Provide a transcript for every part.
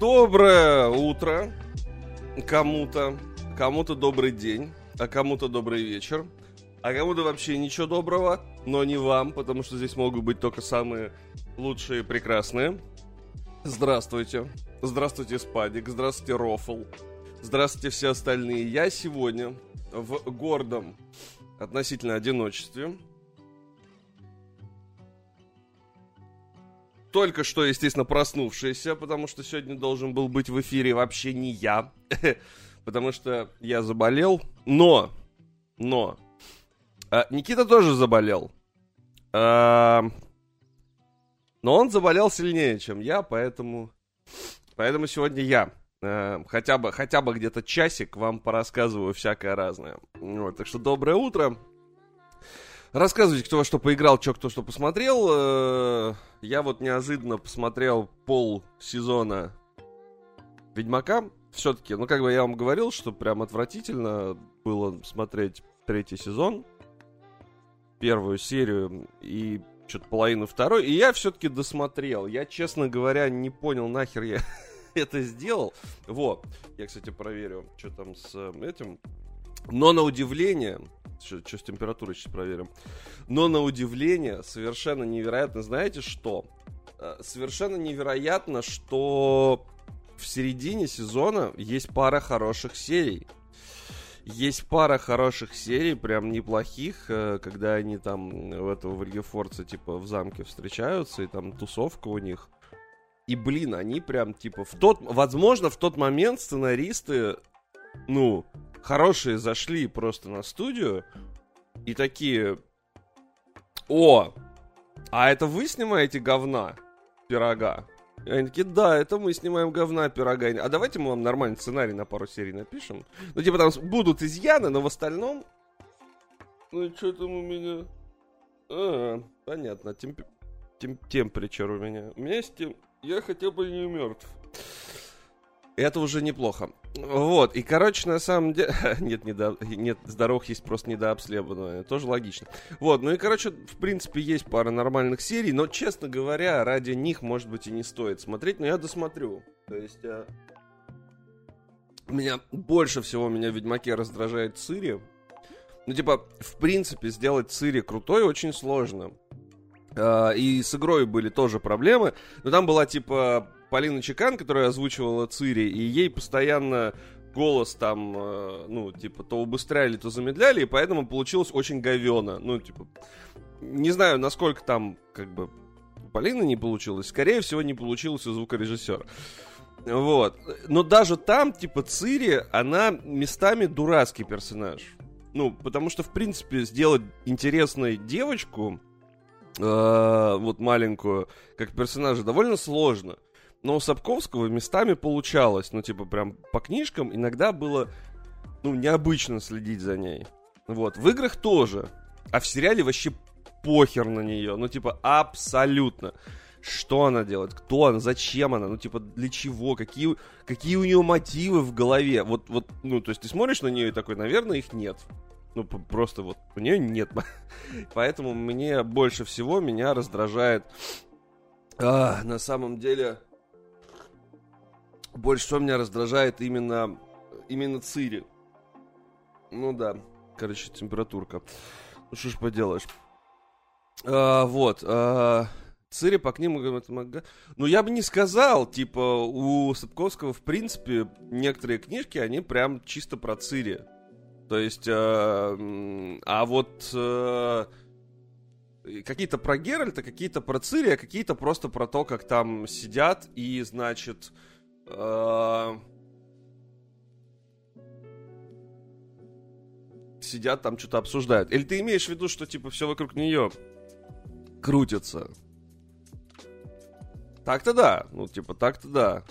Доброе утро кому-то, кому-то добрый день, а кому-то добрый вечер, а кому-то вообще ничего доброго, но не вам, потому что здесь могут быть только самые лучшие и прекрасные. Здравствуйте. Здравствуйте, Спадик. Здравствуйте, Рофл. Здравствуйте, все остальные. Я сегодня в гордом относительно одиночестве. Только что, естественно, проснувшийся, потому что сегодня должен был быть в эфире вообще не я. потому что я заболел. Но, но, а, Никита тоже заболел. А, но он заболел сильнее, чем я, поэтому, поэтому сегодня я э, хотя бы, хотя бы где-то часик вам порассказываю всякое разное. Вот, так что доброе утро. Рассказывайте, кто во что поиграл, что кто что посмотрел. Э, я вот неожиданно посмотрел пол сезона Ведьмака. Все-таки, ну как бы я вам говорил, что прям отвратительно было смотреть третий сезон, первую серию и что-то половину второй. И я все-таки досмотрел. Я, честно говоря, не понял, нахер я это сделал. Вот. Я, кстати, проверю, что там с э, этим. Но на удивление, что, с температурой сейчас проверим. Но на удивление, совершенно невероятно, знаете что? Э, совершенно невероятно, что в середине сезона есть пара хороших серий. Есть пара хороших серий, прям неплохих, э, когда они там этого в Риге Форца, типа, в замке встречаются, и там тусовка у них. И, блин, они прям, типа, в тот... Возможно, в тот момент сценаристы, ну, хорошие зашли просто на студию и такие... О, а это вы снимаете говна пирога? И они такие, да, это мы снимаем говна пирога. А давайте мы вам нормальный сценарий на пару серий напишем. Ну, типа, там будут изъяны, но в остальном... Ну, что там у меня... А, понятно, темп... Тем... температура у меня. У меня есть... Тем... Я хотя бы не мертв. Это уже неплохо. Вот, и, короче, на самом деле... нет, не до... нет, здоровых есть просто недообследованные. Тоже логично. Вот, ну и, короче, в принципе, есть пара нормальных серий, но, честно говоря, ради них, может быть, и не стоит смотреть, но я досмотрю. То есть... А... Меня больше всего меня в Ведьмаке раздражает Цири. Ну, типа, в принципе, сделать Цири крутой очень сложно. А, и с игрой были тоже проблемы. Но там была, типа, Полина Чекан, которая озвучивала Цири, и ей постоянно голос там, э, ну, типа, то убыстряли, то замедляли, и поэтому получилось очень говено. Ну, типа, не знаю, насколько там, как бы, у Полины не получилось. Скорее всего, не получилось у звукорежиссера. Вот. Но даже там, типа, Цири, она местами дурацкий персонаж. Ну, потому что, в принципе, сделать интересной девочку, э, вот маленькую, как персонажа, довольно сложно. Но у Сапковского местами получалось, ну, типа, прям по книжкам иногда было, ну, необычно следить за ней. Вот, в играх тоже. А в сериале вообще похер на нее, ну, типа, абсолютно. Что она делает, кто она, зачем она, ну, типа, для чего, какие, какие у нее мотивы в голове. Вот, вот, ну, то есть ты смотришь на нее и такой, наверное, их нет. Ну, просто вот у нее нет. Поэтому мне больше всего меня раздражает а, на самом деле больше всего меня раздражает именно, именно Цири. Ну да, короче, температурка. Ну что ж поделаешь. А, вот. А, Цири по книгам... Ну, я бы не сказал, типа, у Сапковского, в принципе, некоторые книжки, они прям чисто про Цири. То есть, а, а вот а, какие-то про Геральта, какие-то про Цири, а какие-то просто про то, как там сидят и, значит, Э, сидят там что-то обсуждают. Или ты имеешь в виду, что типа все вокруг нее крутится? Так-то да. Ну, типа, так-то да.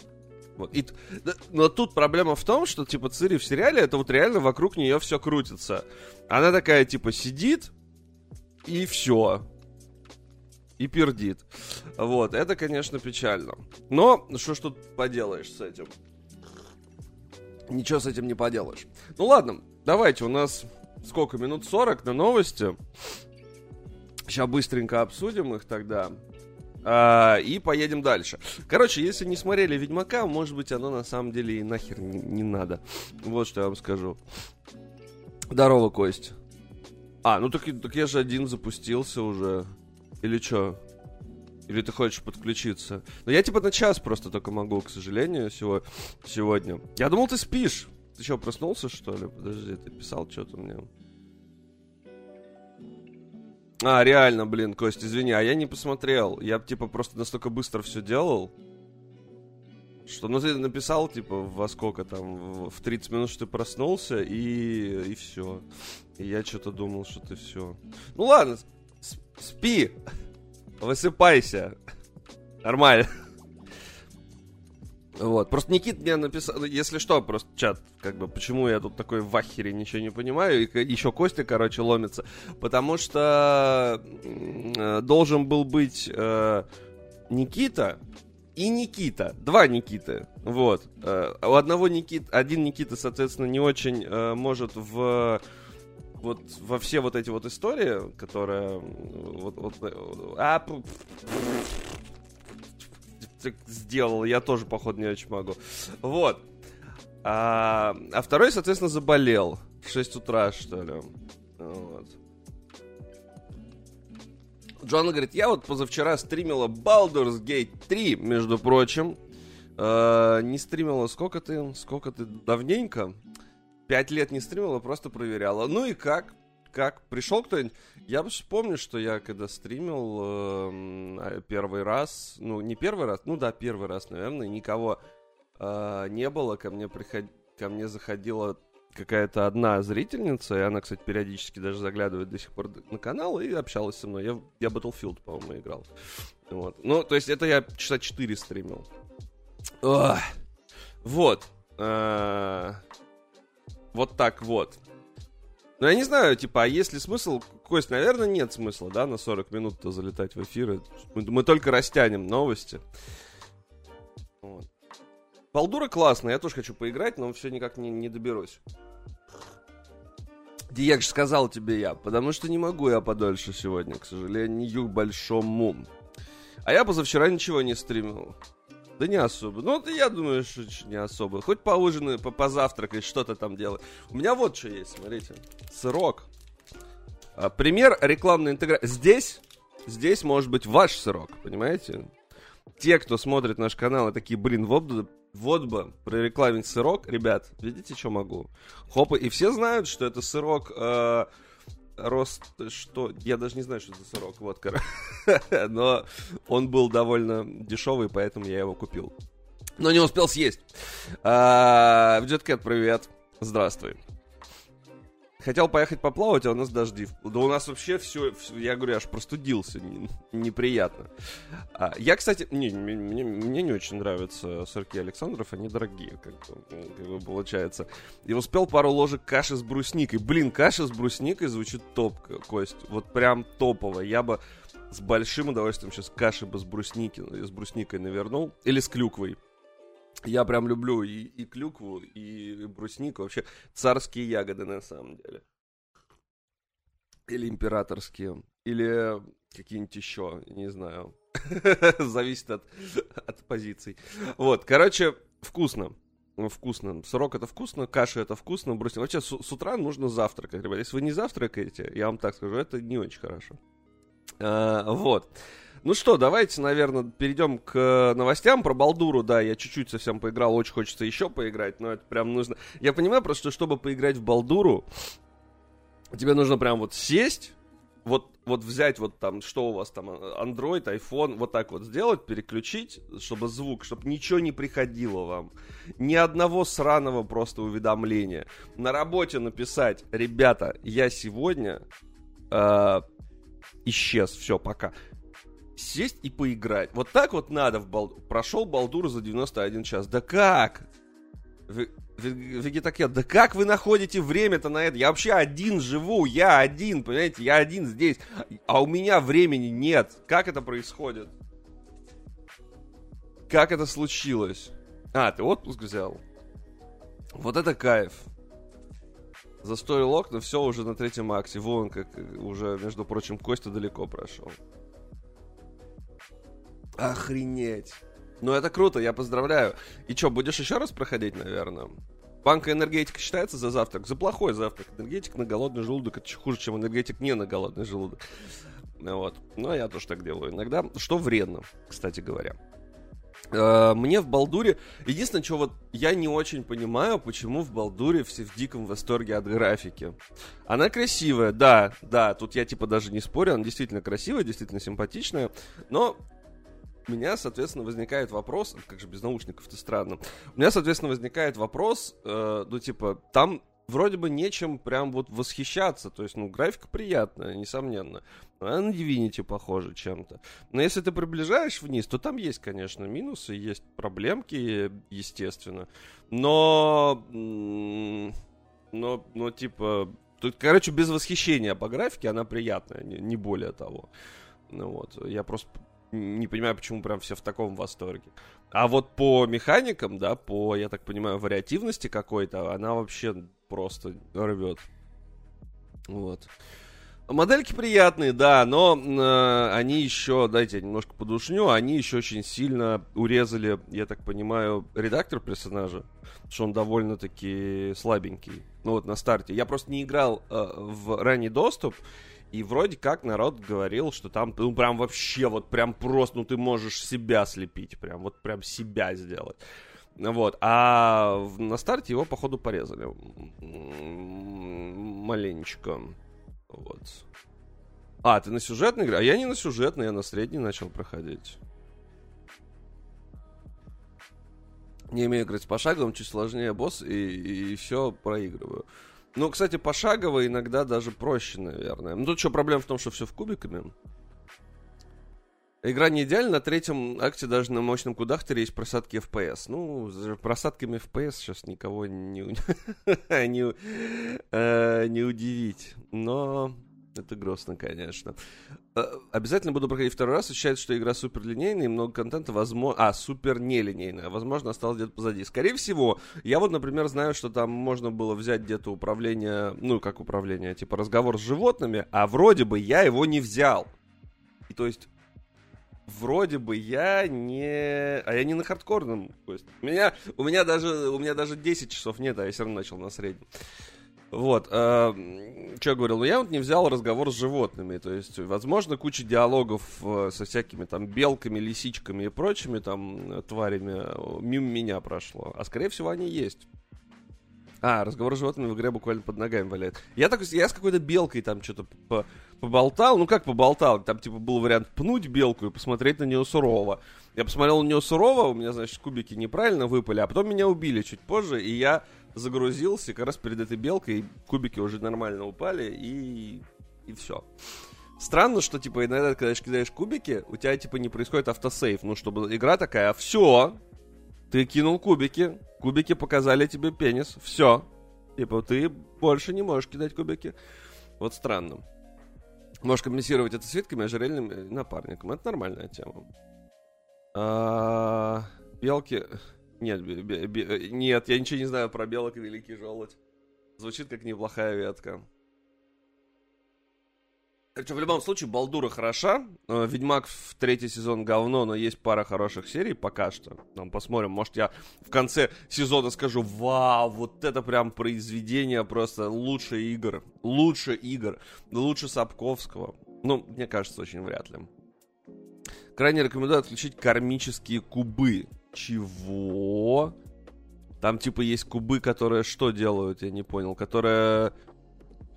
Вот. И, но тут проблема в том, что, типа, Цири в сериале, это вот реально вокруг нее все крутится. Она такая, типа, сидит, и все и пердит. Вот, это, конечно, печально. Но что ж тут поделаешь с этим? Ничего с этим не поделаешь. Ну ладно, давайте, у нас сколько, минут 40 на новости. Сейчас быстренько обсудим их тогда. А, и поедем дальше. Короче, если не смотрели Ведьмака, может быть, оно на самом деле и нахер не, не надо. Вот что я вам скажу. Здорово, Кость. А, ну так, так я же один запустился уже. Или что? Или ты хочешь подключиться? Ну, я типа на час просто только могу, к сожалению, сего, сегодня. Я думал, ты спишь. Ты что, проснулся, что ли? Подожди, ты писал что-то мне. А, реально, блин, Кость, извини, а я не посмотрел. Я, типа, просто настолько быстро все делал, что, ну, ты написал, типа, во сколько там, в 30 минут, что ты проснулся, и, и все. И я что-то думал, что ты все. Ну, ладно, спи, высыпайся. Нормально. Вот, просто Никит мне написал, если что, просто чат, как бы, почему я тут такой в ахере ничего не понимаю, и еще Костя, короче, ломится, потому что э, должен был быть э, Никита и Никита, два Никиты, вот, э, у одного Никит, один Никита, соответственно, не очень э, может в вот во все вот эти вот истории, которые вот, вот а, сделал, я тоже, походу, не очень могу. Вот. А, а второй, соответственно, заболел. В 6 утра, что ли. Вот. Джон говорит, я вот позавчера стримила Baldur's Gate 3, между прочим. Э, не стримила сколько ты? Сколько ты? Давненько. Пять лет не стримила, просто проверяла. Ну и как? как пришел кто-нибудь. Я помню, что я когда стримил э, первый раз, ну не первый раз, ну да, первый раз, наверное, никого э, не было, ко мне приход... ко мне заходила какая-то одна зрительница, и она, кстати, периодически даже заглядывает до сих пор на канал и общалась со мной. Я, я Battlefield, по-моему, играл. Вот. Ну, то есть это я часа 4 стримил. Ох. Вот. А... Вот так вот. Ну, я не знаю, типа, а есть ли смысл? Кость, наверное, нет смысла, да, на 40 минут-то залетать в эфиры. Мы, мы только растянем новости. Вот. Балдура классная, я тоже хочу поиграть, но все никак не, не доберусь. Диег сказал тебе я, потому что не могу я подольше сегодня, к сожалению, большому. А я позавчера ничего не стримил. Да не особо. Ну, я думаю, что не особо. Хоть поужинай, по позавтракай, что-то там делай. У меня вот что есть, смотрите. Сырок. А, пример рекламной интеграции. Здесь, здесь может быть ваш сырок, понимаете? Те, кто смотрит наш канал и такие, блин, вот бы, вот бы прорекламить сырок. Ребят, видите, что могу? Хопа, и все знают, что это сырок... Э, рост, что... Я даже не знаю, что это сырок, вот, Но он был довольно дешевый, поэтому я его купил. Но не успел съесть. А, Джеткет, привет. Здравствуй. Хотел поехать поплавать, а у нас дожди. Да у нас вообще все, я говорю, аж простудился, неприятно. А, я, кстати, не, мне, мне не очень нравятся сырки Александров, они дорогие, как как бы получается. И успел пару ложек каши с брусникой. Блин, каша с брусникой звучит топ, Кость, вот прям топово. Я бы с большим удовольствием сейчас каши бы с, брусники, с брусникой навернул, или с клюквой. Я прям люблю и, и клюкву, и бруснику. Вообще царские ягоды на самом деле. Или императорские. Или какие-нибудь еще, не знаю. Зависит от, от позиций. Вот, короче, вкусно. Вкусно. Сырок это вкусно, каша это вкусно, брусник. Вообще с, с утра нужно завтракать, ребят. Если вы не завтракаете, я вам так скажу, это не очень хорошо. А, вот. Ну что, давайте, наверное, перейдем к новостям. Про Балдуру, да, я чуть-чуть совсем поиграл, очень хочется еще поиграть, но это прям нужно... Я понимаю просто, что чтобы поиграть в Балдуру, тебе нужно прям вот сесть, вот, вот взять вот там, что у вас там, Android, iPhone, вот так вот сделать, переключить, чтобы звук, чтобы ничего не приходило вам. Ни одного сраного просто уведомления. На работе написать, ребята, я сегодня э, исчез, все, пока сесть и поиграть. Вот так вот надо в бал... Прошел Балдур за 91 час. Да как? Вегетакен, да как вы находите время-то на это? Я вообще один живу, я один, понимаете, я один здесь, а у меня времени нет. Как это происходит? Как это случилось? А, ты отпуск взял? Вот это кайф. Застоил окна, все уже на третьем акте. Вон как уже, между прочим, Костя далеко прошел. Охренеть. Ну, это круто, я поздравляю. И что, будешь еще раз проходить, наверное? Банка энергетика считается за завтрак? За плохой завтрак. Энергетик на голодный желудок это хуже, чем энергетик не на голодный желудок. Вот. Ну, я тоже так делаю иногда. Что вредно, кстати говоря. Э, мне в Балдуре... Единственное, что вот я не очень понимаю, почему в Балдуре все в диком восторге от графики. Она красивая, да, да, тут я типа даже не спорю, она действительно красивая, действительно симпатичная, но меня, соответственно, возникает вопрос, как же без наушников-то странно, у меня, соответственно, возникает вопрос, э, ну, типа, там вроде бы нечем прям вот восхищаться, то есть, ну, графика приятная, несомненно, она на Divinity похожа чем-то, но если ты приближаешь вниз, то там есть, конечно, минусы, есть проблемки, естественно, но, но, но, типа, тут, короче, без восхищения по графике она приятная, не, не более того. Ну вот, я просто не понимаю, почему прям все в таком восторге. А вот по механикам, да, по, я так понимаю, вариативности какой-то, она вообще просто рвет. Вот. Модельки приятные, да, но э, они еще, дайте я немножко подушню, они еще очень сильно урезали, я так понимаю, редактор персонажа, что он довольно-таки слабенький. Ну вот на старте. Я просто не играл э, в ранний доступ, и вроде как народ говорил, что там, ну, прям вообще, вот прям просто, ну, ты можешь себя слепить, прям, вот прям себя сделать. Вот, а на старте его, походу, порезали. Маленечко. Вот. А, ты на сюжетной игре? А я не на сюжетной, я на средней начал проходить. Не имею играть пошаговым, чуть сложнее босс, и, и все проигрываю. Ну, кстати, пошагово иногда даже проще, наверное. Ну, тут что, проблема в том, что все в кубиками. Игра не идеальна, на третьем акте даже на мощном кудахтере есть просадки FPS. Ну, с просадками FPS сейчас никого не, не, э, не удивить. Но это грустно, конечно. Э, обязательно буду проходить второй раз. Считается, что игра супер линейная и много контента, возможно... А, супер нелинейная. Возможно, осталось где-то позади. Скорее всего, я вот, например, знаю, что там можно было взять где-то управление... Ну, как управление? Типа разговор с животными, а вроде бы я его не взял. И то есть вроде бы я не... А я не на хардкорном. То есть у меня, у меня, даже, у меня даже 10 часов нет, а я все равно начал на среднем. Вот, э, что я говорил, ну я вот не взял разговор с животными, то есть, возможно, куча диалогов э, со всякими там белками, лисичками и прочими там тварями мимо меня прошло, а скорее всего они есть. А, разговор с животными в игре буквально под ногами валяет. Я так, я с какой-то белкой там что-то по поболтал, ну как поболтал, там типа был вариант пнуть белку и посмотреть на нее сурово. Я посмотрел на нее сурово, у меня, значит, кубики неправильно выпали, а потом меня убили чуть позже, и я загрузился, как раз перед этой белкой кубики уже нормально упали, и, и все. Странно, что, типа, иногда, когда кидаешь кубики, у тебя, типа, не происходит автосейв. Ну, чтобы игра такая, все, ты кинул кубики, кубики показали тебе пенис, все. Типа, ты больше не можешь кидать кубики. Вот странно. Можешь компенсировать это свитками, ожерельным э, напарником. Это нормальная тема. А, белки... Нет, бе- бе- э, нет, я ничего не знаю про белок и великий желудь. Звучит как неплохая ветка. Короче, в любом случае, Балдура хороша. Э, Ведьмак в третий сезон говно, но есть пара хороших серий пока что. Там посмотрим. Может, я в конце сезона скажу, вау, вот это прям произведение просто лучше игр. Лучше игр. Лучше Сапковского. Ну, мне кажется, очень вряд ли. Крайне рекомендую отключить кармические кубы. Чего? Там типа есть кубы, которые что делают, я не понял. Которые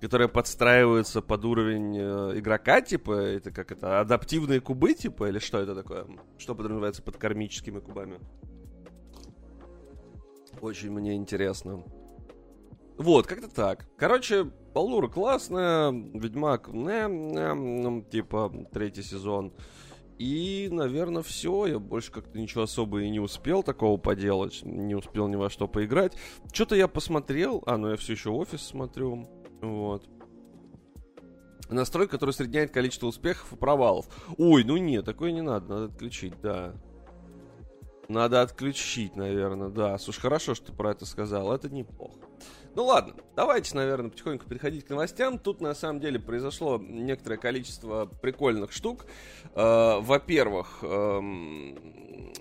которые подстраиваются под уровень э, игрока, типа, это как это, адаптивные кубы, типа, или что это такое? Что подразумевается под кармическими кубами? Очень мне интересно. Вот, как-то так. Короче, Балдура классная, Ведьмак, не, не, типа, третий сезон. И, наверное, все. Я больше как-то ничего особо и не успел такого поделать. Не успел ни во что поиграть. Что-то я посмотрел. А, ну я все еще офис смотрю. Вот. Настройка, который усредняет количество успехов и провалов. Ой, ну нет, такое не надо, надо отключить, да. Надо отключить, наверное, да. Слушай, хорошо, что ты про это сказал, это неплохо. Ну ладно, давайте, наверное, потихоньку переходить к новостям. Тут на самом деле произошло некоторое количество прикольных штук. Э, во-первых, э,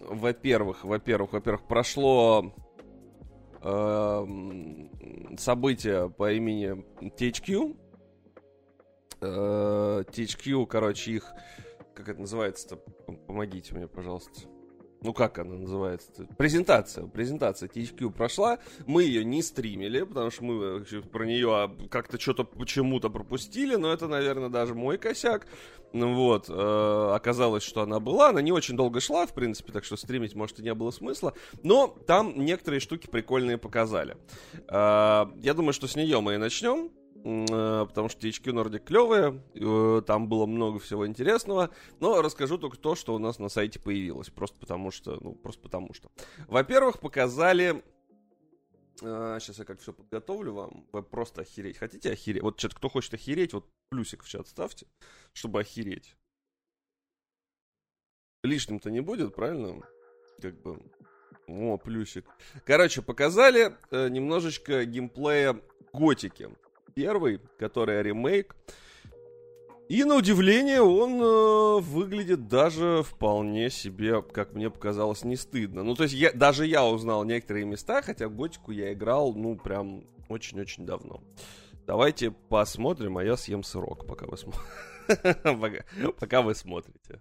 во-первых, во-первых, во-первых, прошло э, событие по имени THQ. Э, THQ, короче, их как это называется-то? Помогите мне, пожалуйста ну как она называется? Презентация. Презентация THQ прошла. Мы ее не стримили, потому что мы про нее а, как-то что-то почему-то пропустили, но это, наверное, даже мой косяк. Ну вот, э, оказалось, что она была. Она не очень долго шла, в принципе, так что стримить, может, и не было смысла. Но там некоторые штуки прикольные показали. Э, я думаю, что с нее мы и начнем. Э, потому что THQ Nordic клевые, э, там было много всего интересного, но расскажу только то, что у нас на сайте появилось, просто потому что, ну, просто потому что. Во-первых, показали Сейчас э, я как все подготовлю вам. Вы просто охереть. Хотите охереть? Вот чат, кто хочет охереть, вот плюсик в чат ставьте, чтобы охереть. Лишним-то не будет, правильно? Как бы. О, плюсик. Короче, показали э, немножечко геймплея Готики первый, который ремейк. И на удивление он э, выглядит даже вполне себе, как мне показалось, не стыдно. Ну, то есть я, даже я узнал некоторые места, хотя Готику я играл, ну, прям очень-очень давно. Давайте посмотрим, а я съем сырок, пока вы, см... пока вы смотрите.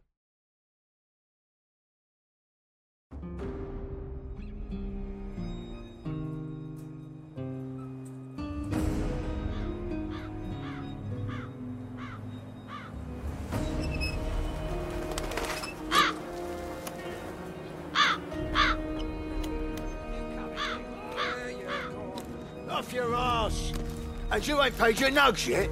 You ain't paid your nugs yet.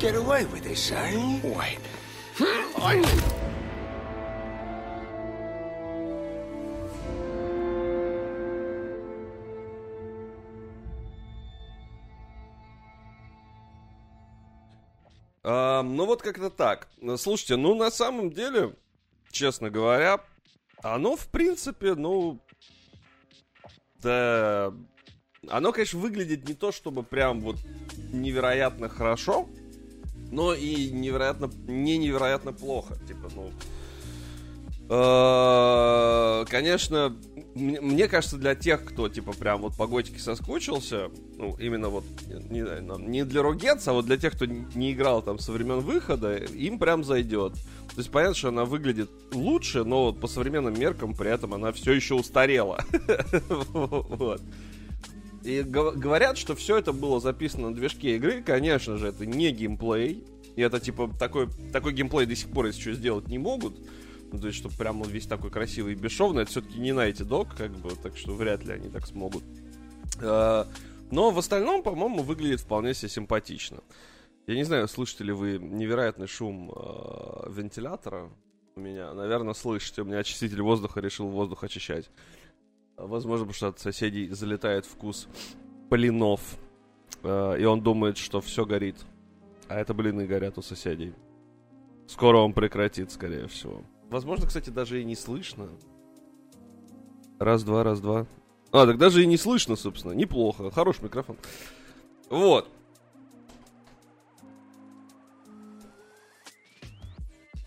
Get away with this, eh? Wait. I... А, ну вот как-то так. Слушайте, ну на самом деле, честно говоря, оно в принципе, ну, да, оно, конечно, выглядит не то, чтобы прям вот невероятно хорошо, но и невероятно, не невероятно плохо. Типа, ну, э, конечно, мне кажется, для тех, кто, типа, прям вот по готике соскучился, ну, именно вот, не, не для Ругетс, а вот для тех, кто не играл там со времен выхода, им прям зайдет. То есть понятно, что она выглядит лучше, но по современным меркам при этом она все еще устарела. Вот. И говорят, что все это было записано на движке игры. Конечно же, это не геймплей. И это типа такой, такой геймплей до сих пор, что, сделать не могут. Ну, то есть, чтобы прям он весь такой красивый и бесшовный, это все-таки не Найти Dog, как бы, так что вряд ли они так смогут. А, Но в остальном, по-моему, выглядит вполне себе симпатично. Я не знаю, слышите ли вы невероятный шум э, вентилятора у меня. Наверное, слышите. У меня очиститель воздуха решил воздух очищать. Возможно, потому что от соседей залетает вкус блинов. Э, и он думает, что все горит. А это блины горят у соседей. Скоро он прекратит, скорее всего. Возможно, кстати, даже и не слышно. Раз-два, раз-два. А, так даже и не слышно, собственно. Неплохо. Хороший микрофон. Вот.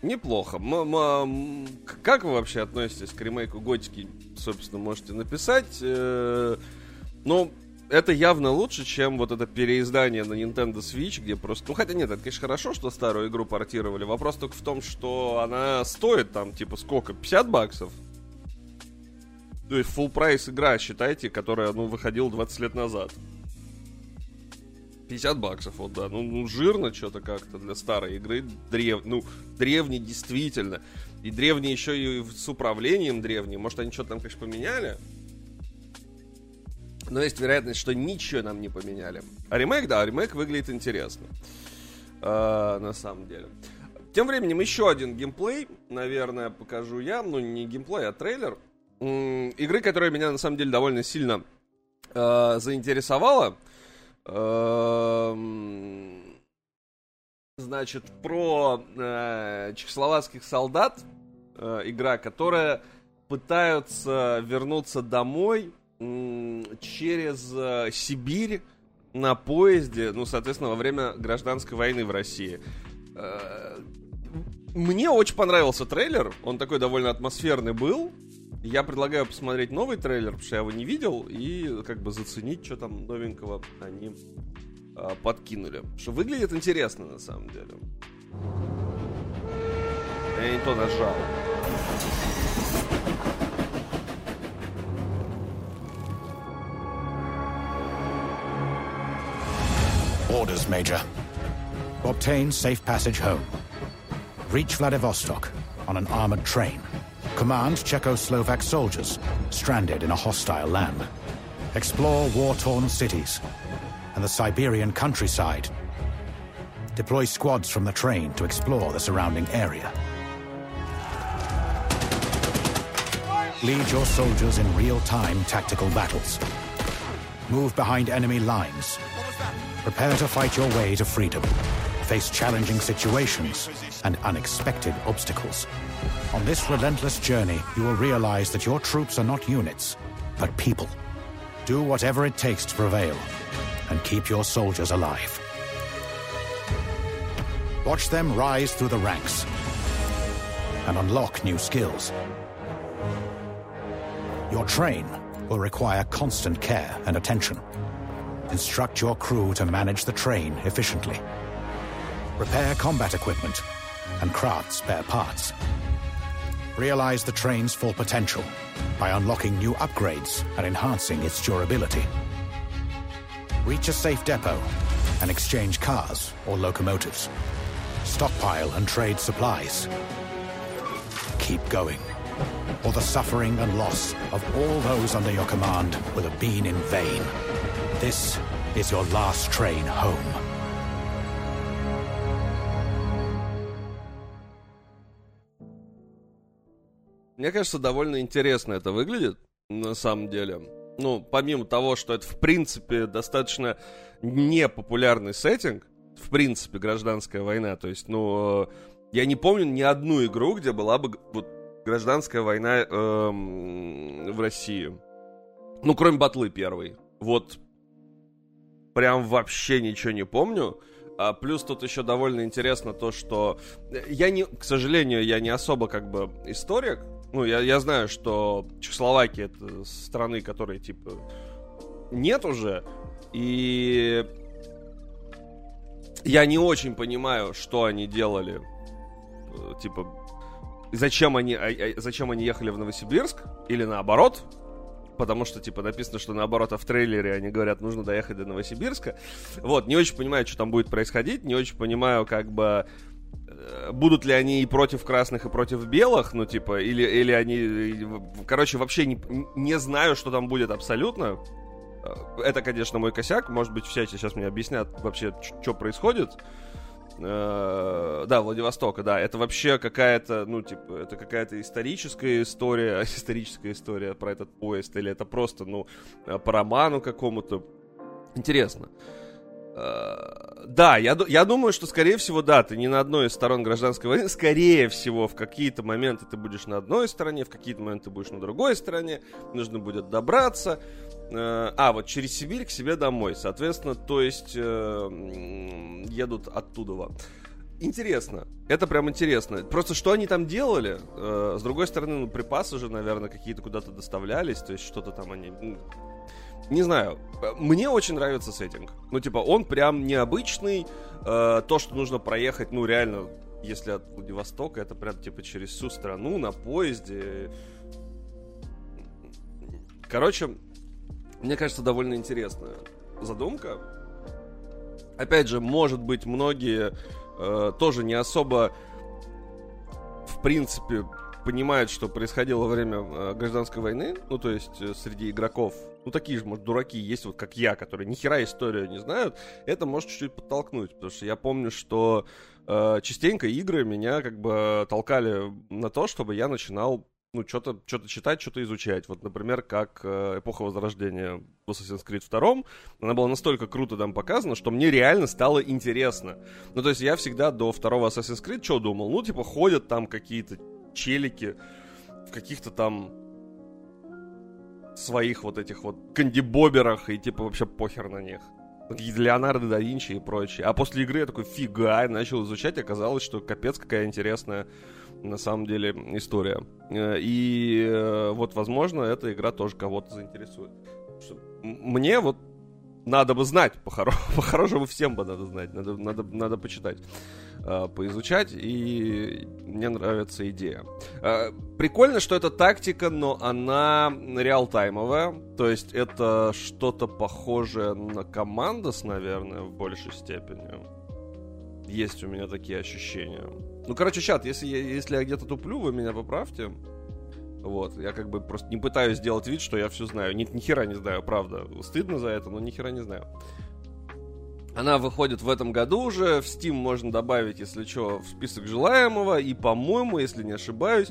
Неплохо. М -м как вы вообще относитесь к ремейку Готики? Собственно, можете написать. Э -э ну, это явно лучше, чем вот это переиздание на Nintendo Switch, где просто... Ну, хотя нет, это, конечно, хорошо, что старую игру портировали. Вопрос только в том, что она стоит там, типа, сколько? 50 баксов? То есть full прайс игра, считайте, которая, ну, выходила 20 лет назад. 50 баксов, вот, да. Ну, ну жирно что-то как-то для старой игры. Древ... Ну, древний действительно. И древний еще и с управлением древний. Может, они что-то там, конечно, поменяли. Но есть вероятность, что ничего нам не поменяли. А ремейк, да, ремейк выглядит интересно. Э, на самом деле. Тем временем еще один геймплей, наверное, покажу я. Ну, не геймплей, а трейлер. М- игры, которая меня, на самом деле, довольно сильно э, заинтересовала. Эм, значит, про э, чехословацких солдат. Э, игра, которая пытаются вернуться домой через э, Сибирь на поезде, ну, соответственно, во время гражданской войны в России. Э, мне очень понравился трейлер, он такой довольно атмосферный был. Я предлагаю посмотреть новый трейлер, потому что я его не видел, и как бы заценить, что там новенького они э, подкинули. Что выглядит интересно на самом деле. Я не то нажал. Orders, Major. Obtain safe passage home. Reach Vladivostok on an armored train. Command Czechoslovak soldiers stranded in a hostile land. Explore war-torn cities and the Siberian countryside. Deploy squads from the train to explore the surrounding area. Lead your soldiers in real-time tactical battles. Move behind enemy lines. Prepare to fight your way to freedom. Face challenging situations and unexpected obstacles. On this relentless journey, you will realize that your troops are not units, but people. Do whatever it takes to prevail and keep your soldiers alive. Watch them rise through the ranks and unlock new skills. Your train will require constant care and attention. Instruct your crew to manage the train efficiently. Repair combat equipment and craft spare parts. Realize the train's full potential by unlocking new upgrades and enhancing its durability. Reach a safe depot and exchange cars or locomotives. Stockpile and trade supplies. Keep going, or the suffering and loss of all those under your command will have been in vain. This is your last train home. Мне кажется, довольно интересно это выглядит, на самом деле. Ну, помимо того, что это, в принципе, достаточно непопулярный сеттинг, в принципе, гражданская война. То есть, ну, я не помню ни одну игру, где была бы вот гражданская война эм, в России. Ну, кроме Батлы первой. Вот прям вообще ничего не помню. А плюс тут еще довольно интересно то, что я не, к сожалению, я не особо как бы историк. Ну, я, я знаю, что Чехословакия это страны, которые типа нет уже. И я не очень понимаю, что они делали. Э, типа, зачем они, а, а, зачем они ехали в Новосибирск? Или наоборот, потому что, типа, написано, что наоборот, а в трейлере они говорят, нужно доехать до Новосибирска. Вот, не очень понимаю, что там будет происходить, не очень понимаю, как бы, э, будут ли они и против красных, и против белых, ну, типа, или, или они, короче, вообще не, не знаю, что там будет абсолютно. Э, это, конечно, мой косяк. Может быть, все сейчас мне объяснят вообще, что происходит. Э, да, Владивостока, да. Это вообще какая-то, ну, типа, это какая-то историческая история, историческая история про этот поезд, или это просто, ну, по роману какому-то. Интересно. Э, да, я, я думаю, что, скорее всего, да, ты не на одной из сторон гражданской войны. Скорее всего, в какие-то моменты ты будешь на одной стороне, в какие-то моменты ты будешь на другой стороне. Нужно будет добраться. Э, а, вот через Сибирь к себе домой. Соответственно, то есть э, едут оттуда. Интересно. Это прям интересно. Просто что они там делали? С другой стороны, ну, припасы же, наверное, какие-то куда-то доставлялись. То есть что-то там они ну, не знаю, мне очень нравится сеттинг. Ну, типа, он прям необычный. Э, то, что нужно проехать, ну, реально, если от Владивостока, это прям, типа, через всю страну на поезде. Короче, мне кажется, довольно интересная задумка. Опять же, может быть, многие э, тоже не особо, в принципе, понимают, что происходило во время э, гражданской войны, ну, то есть э, среди игроков. Ну, такие же, может, дураки есть, вот как я, которые ни хера историю не знают, это может чуть-чуть подтолкнуть, потому что я помню, что э, частенько игры меня как бы толкали на то, чтобы я начинал ну, что-то что читать, что-то изучать. Вот, например, как э, эпоха Возрождения в Assassin's Creed 2. Она была настолько круто там показана, что мне реально стало интересно. Ну, то есть я всегда до второго Assassin's Creed что думал? Ну, типа, ходят там какие-то челики в каких-то там своих вот этих вот кандибоберах и типа вообще похер на них. Леонардо да Винчи и прочее. А после игры я такой, фига, начал изучать, оказалось, что капец какая интересная на самом деле история. Э, и э, вот, возможно, эта игра тоже кого-то заинтересует. Мне вот надо бы знать, по-хорошему всем бы надо знать, надо, надо, надо почитать, э, поизучать, и мне нравится идея. Прикольно, что это тактика, но она реалтаймовая, то есть это что-то похожее на командос, наверное, в большей степени. Есть у меня такие ощущения. Ну, короче, чат, если, если я где-то туплю, вы меня поправьте. Вот, я как бы просто не пытаюсь сделать вид, что я все знаю. Ни, ни хера не знаю, правда. Стыдно за это, но ни хера не знаю. Она выходит в этом году уже. В Steam можно добавить, если что, в список желаемого. И, по-моему, если не ошибаюсь,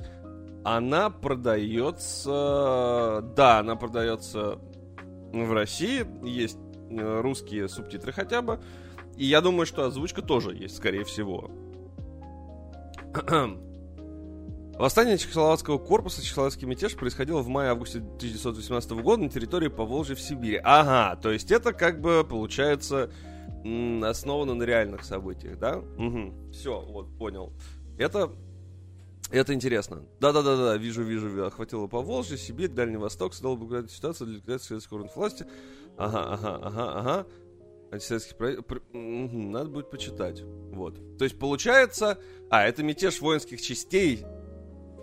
она продается... Да, она продается в России. Есть э, русские субтитры хотя бы. И я думаю, что озвучка тоже есть, скорее всего. Восстание Чехословацкого корпуса, Чехословацкий мятеж происходило в мае-августе 1918 года на территории Поволжья в Сибири. Ага, то есть это как бы получается основано на реальных событиях, да? Угу. Все, вот, понял. Это это интересно. Да-да-да-да, вижу, вижу, охватило Поволжье, Сибирь, Дальний Восток, создала бы ситуацию для ликвидации советского власти. Ага, ага, ага, ага. Антисоветских надо будет почитать. Вот. То есть получается... А, это мятеж воинских частей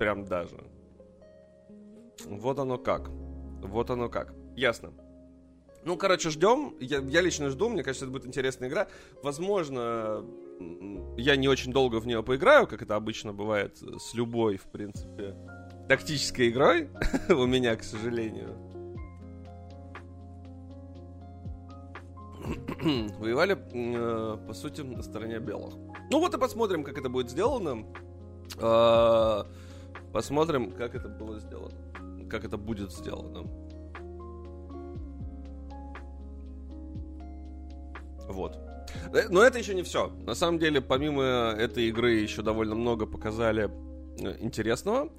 Прям даже. Вот оно как. Вот оно как. Ясно. Ну, короче, ждем. Я, я лично жду. Мне кажется, это будет интересная игра. Возможно, я не очень долго в нее поиграю, как это обычно бывает с любой, в принципе, тактической игрой. У меня, к сожалению. Воевали, э, по сути, на стороне белых. Ну вот и посмотрим, как это будет сделано. А, Посмотрим, как это было сделано. Как это будет сделано. Вот. Э, но это еще не все. На самом деле, помимо этой игры, еще довольно много показали э, интересного.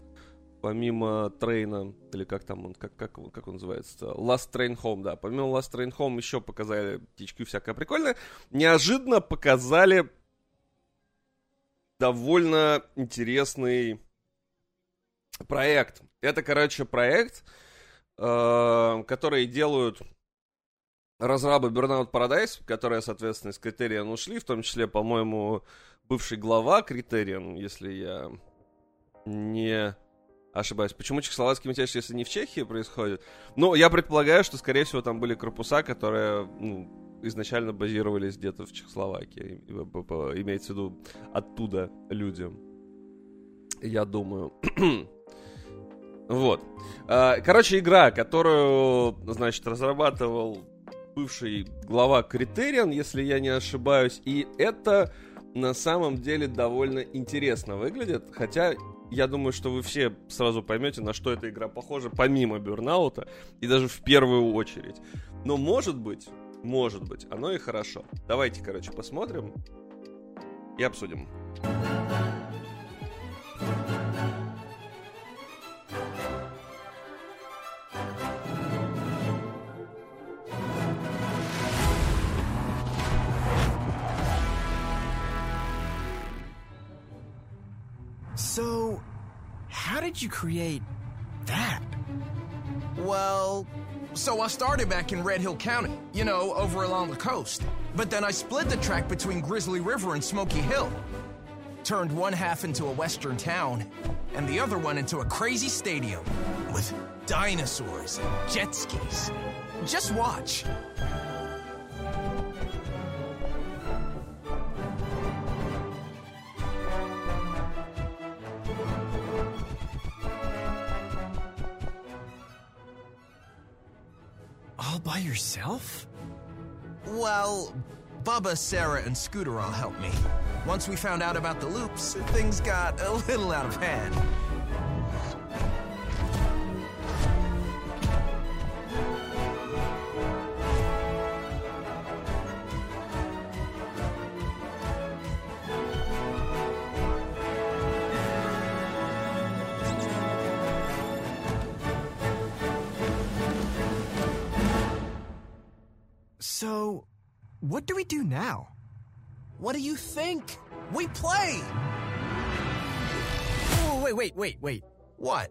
Помимо Трейна, или как там он, как, как, как он называется? Last Train Home, да. Помимо Last Train Home еще показали птички всякое прикольное. Неожиданно показали довольно интересный проект. Это, короче, проект, э, который делают разрабы Burnout Paradise, которые, соответственно, из Criterion ушли, в том числе, по-моему, бывший глава Criterion, если я не ошибаюсь. Почему чехословацкий мятеж, если не в Чехии происходит? Ну, я предполагаю, что, скорее всего, там были корпуса, которые ну, изначально базировались где-то в Чехословакии. Имеется в виду оттуда люди. Я думаю. Вот. А, короче, игра, которую, значит, разрабатывал бывший глава Критериан, если я не ошибаюсь. И это на самом деле довольно интересно выглядит. Хотя я думаю, что вы все сразу поймете, на что эта игра похожа, помимо Бернаута, и даже в первую очередь. Но может быть, может быть, оно и хорошо. Давайте, короче, посмотрим и обсудим. Did you create that? Well, so I started back in Red Hill County, you know, over along the coast. But then I split the track between Grizzly River and Smoky Hill. Turned one half into a western town, and the other one into a crazy stadium with dinosaurs and jet skis. Just watch. By yourself? Well, Bubba, Sarah, and Scooter all helped me. Once we found out about the loops, things got a little out of hand. What do you think? We play! Oh, wait, wait, wait, wait. What?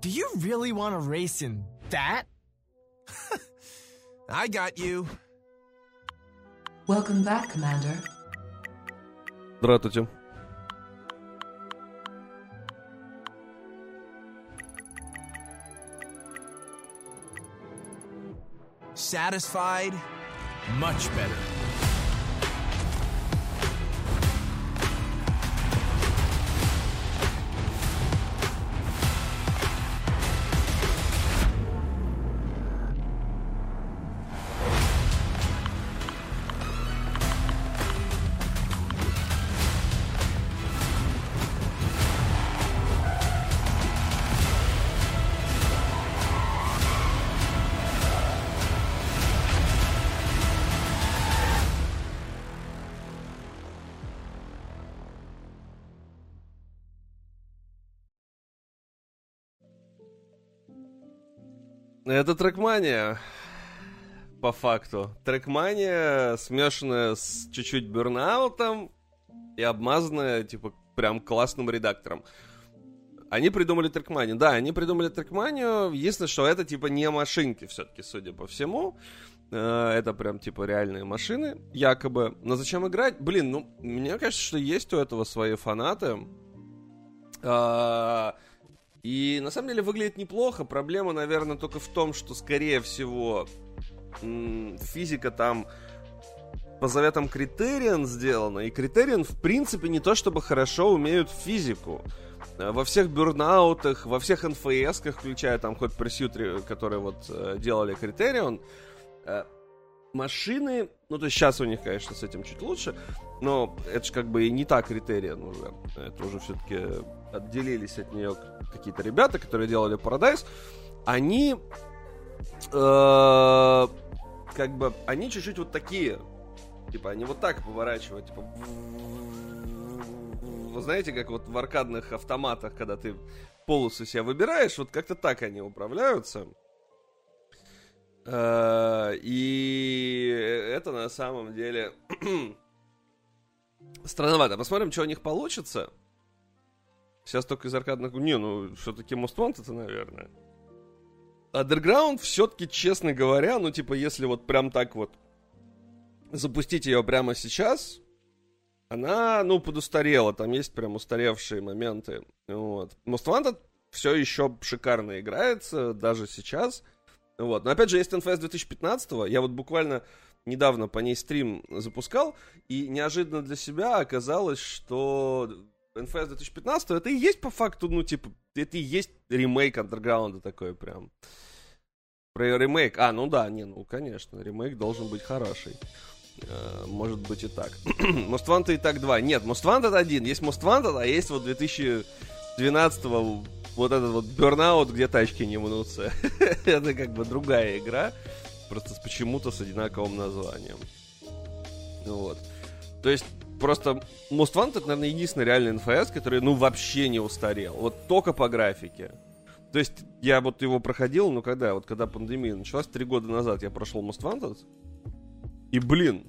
Do you really want to race in that? I got you. Welcome back, Commander. Здравствуйте. Satisfied? Much better. Это трекмания, по факту. Трекмания, смешанная с чуть-чуть бернаутом и обмазанная, типа, прям классным редактором. Они придумали трекманию. Да, они придумали трекманию. Единственное, что это, типа, не машинки все-таки, судя по всему. Э, Это прям, типа, реальные машины, якобы. Но зачем играть? Блин, ну, мне кажется, что есть у этого свои фанаты. А, И на самом деле выглядит неплохо. Проблема, наверное, только в том, что, скорее всего, физика там по заветам Критериан сделана. И Критериан, в принципе, не то чтобы хорошо умеют физику. Э, Во всех бюрнаутах, во всех НФСках, включая там хоть Pursuit, которые вот э, делали Критерион, э, машины, ну то есть сейчас у них, конечно, с этим чуть лучше, но это же как бы и не так Критерион уже. Это уже все-таки отделились от нее какие-то ребята, которые делали Paradise. Они э, как бы, они чуть-чуть вот такие. Типа, они вот так поворачивают, типа... Вы знаете, как вот в аркадных автоматах, когда ты полосу себя выбираешь, вот как-то так они управляются. Э, И это на самом деле странновато. Посмотрим, что у них получится. Сейчас только из аркадных... Не, ну, все-таки Most Wanted, наверное. Underground все-таки, честно говоря, ну, типа, если вот прям так вот запустить ее прямо сейчас, она, ну, подустарела. Там есть прям устаревшие моменты. Вот. Most Wanted все еще шикарно играется, даже сейчас. Вот. Но опять же, есть NFS 2015 я вот буквально недавно по ней стрим запускал, и неожиданно для себя оказалось, что NFS 2015, это и есть по факту, ну, типа, это и есть ремейк андерграунда такой прям. Про ремейк. А, ну да, не, ну, конечно, ремейк должен быть хороший. Э, может быть и так. Most Wanted и так 2. Нет, Most Wanted 1. Есть Most Wanted, а есть вот 2012 вот этот вот Burnout, где тачки не мнутся. Это как бы другая игра, просто почему-то с одинаковым названием. Вот. То есть, просто Most Wanted, наверное, единственный реальный НФС, который, ну, вообще не устарел. Вот только по графике. То есть, я вот его проходил, ну, когда? Вот когда пандемия началась, три года назад я прошел Most Wanted. И, блин,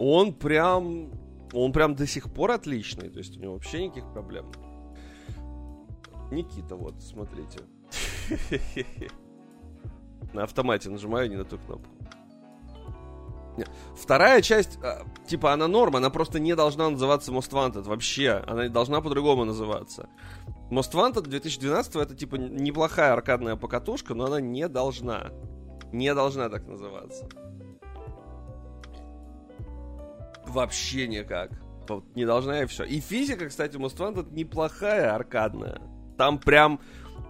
он прям... Он прям до сих пор отличный. То есть, у него вообще никаких проблем. Никита, вот, смотрите. На автомате нажимаю не на ту кнопку. Вторая часть, а, типа, она норм, она просто не должна называться Most Wanted вообще. Она должна по-другому называться. Most Wanted 2012 это, типа, неплохая аркадная покатушка, но она не должна. Не должна так называться. Вообще никак. Не должна и все. И физика, кстати, Most Wanted неплохая аркадная. Там прям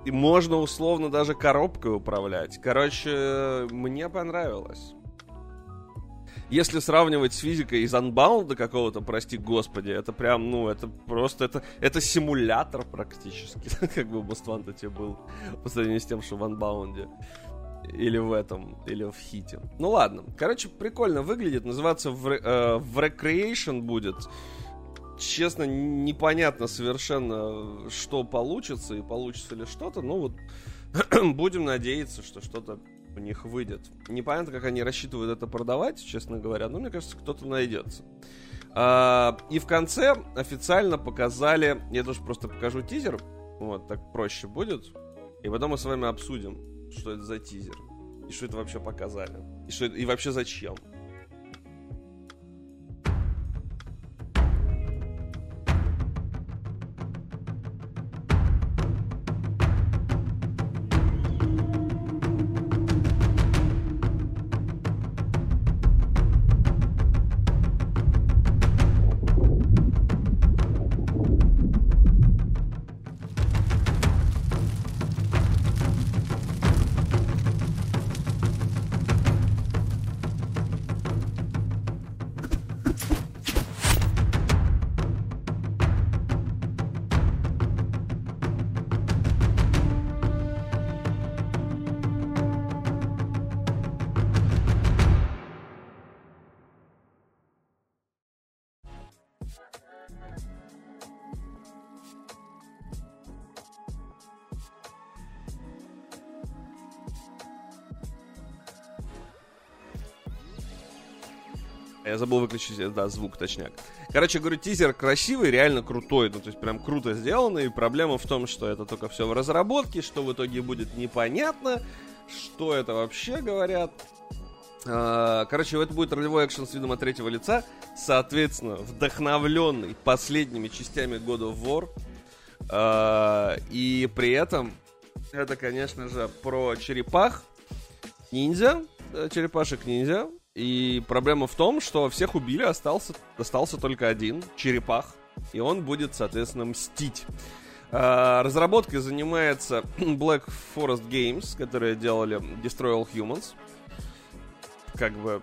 можно условно даже коробкой управлять. Короче, мне понравилось. Если сравнивать с физикой из Unbound какого-то, прости господи, это прям, ну, это просто, это, это симулятор практически, как бы Most тебе был, по сравнению с тем, что в Unbound. Или в этом, или в хите. Ну ладно. Короче, прикольно выглядит. Называться в, э, в Recreation будет честно, непонятно совершенно, что получится и получится ли что-то. Ну вот, будем надеяться, что что-то у них выйдет. Непонятно, как они рассчитывают это продавать, честно говоря, но мне кажется, кто-то найдется. А, и в конце официально показали, я тоже просто покажу тизер, вот, так проще будет, и потом мы с вами обсудим, что это за тизер, и что это вообще показали, и, что это, и вообще зачем. Я забыл выключить, да, звук, точняк. Короче, говорю, тизер красивый, реально крутой. Ну, то есть прям круто сделано. И проблема в том, что это только все в разработке, что в итоге будет непонятно, что это вообще говорят. А, короче, это будет ролевой экшен с видом от третьего лица, соответственно, вдохновленный последними частями God of War. А, и при этом это, конечно же, про черепах ниндзя, э, черепашек ниндзя, и проблема в том, что всех убили, остался, остался только один, черепах. И он будет, соответственно, мстить. А, разработкой занимается Black Forest Games, которые делали Destroy All Humans. Как бы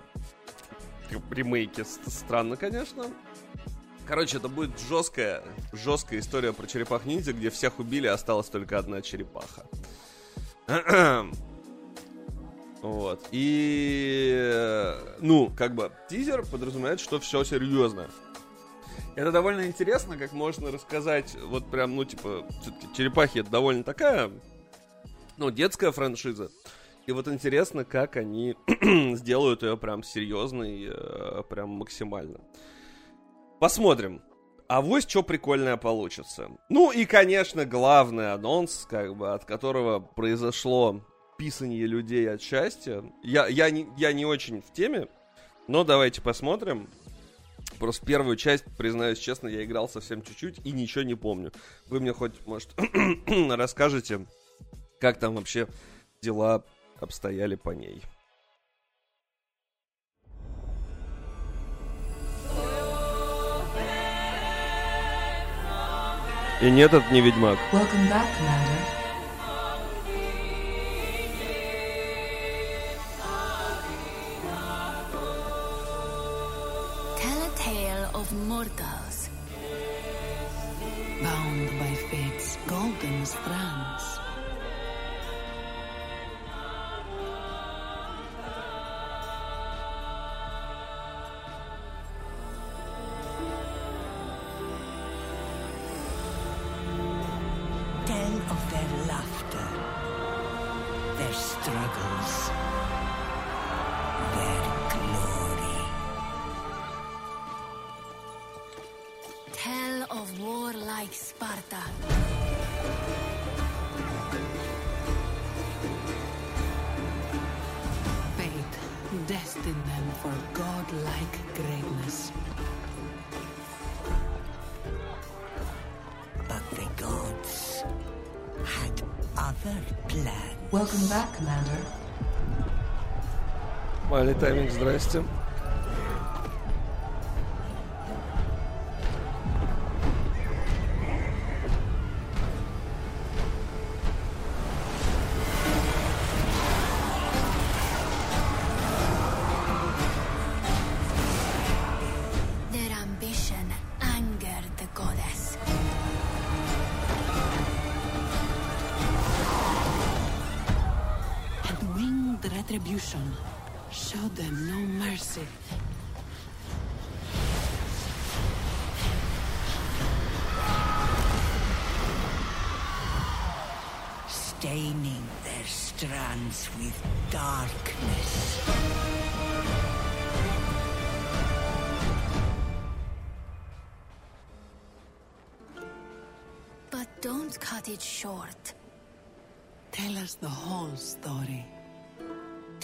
ремейки странно, конечно. Короче, это будет жесткая, жесткая история про черепах ниндзя, где всех убили, осталась только одна черепаха. Вот. И, ну, как бы, тизер подразумевает, что все серьезно. Это довольно интересно, как можно рассказать, вот прям, ну, типа, Черепахи это довольно такая, ну, детская франшиза. И вот интересно, как они сделают ее прям серьезной, э, прям максимально. Посмотрим. А вот что прикольное получится. Ну и, конечно, главный анонс, как бы, от которого произошло писанье людей от счастья. Я, я, не, я не очень в теме, но давайте посмотрим. Просто первую часть, признаюсь честно, я играл совсем чуть-чуть и ничего не помню. Вы мне хоть, может, расскажете, как там вообще дела обстояли по ней. И нет, это не Ведьмак. Welcome back, Commander. Bound by fate's golden strands. Малый тайминг, здрасте. Retribution showed them no mercy. staining their strands with darkness. But don't cut it short. Tell us the whole story.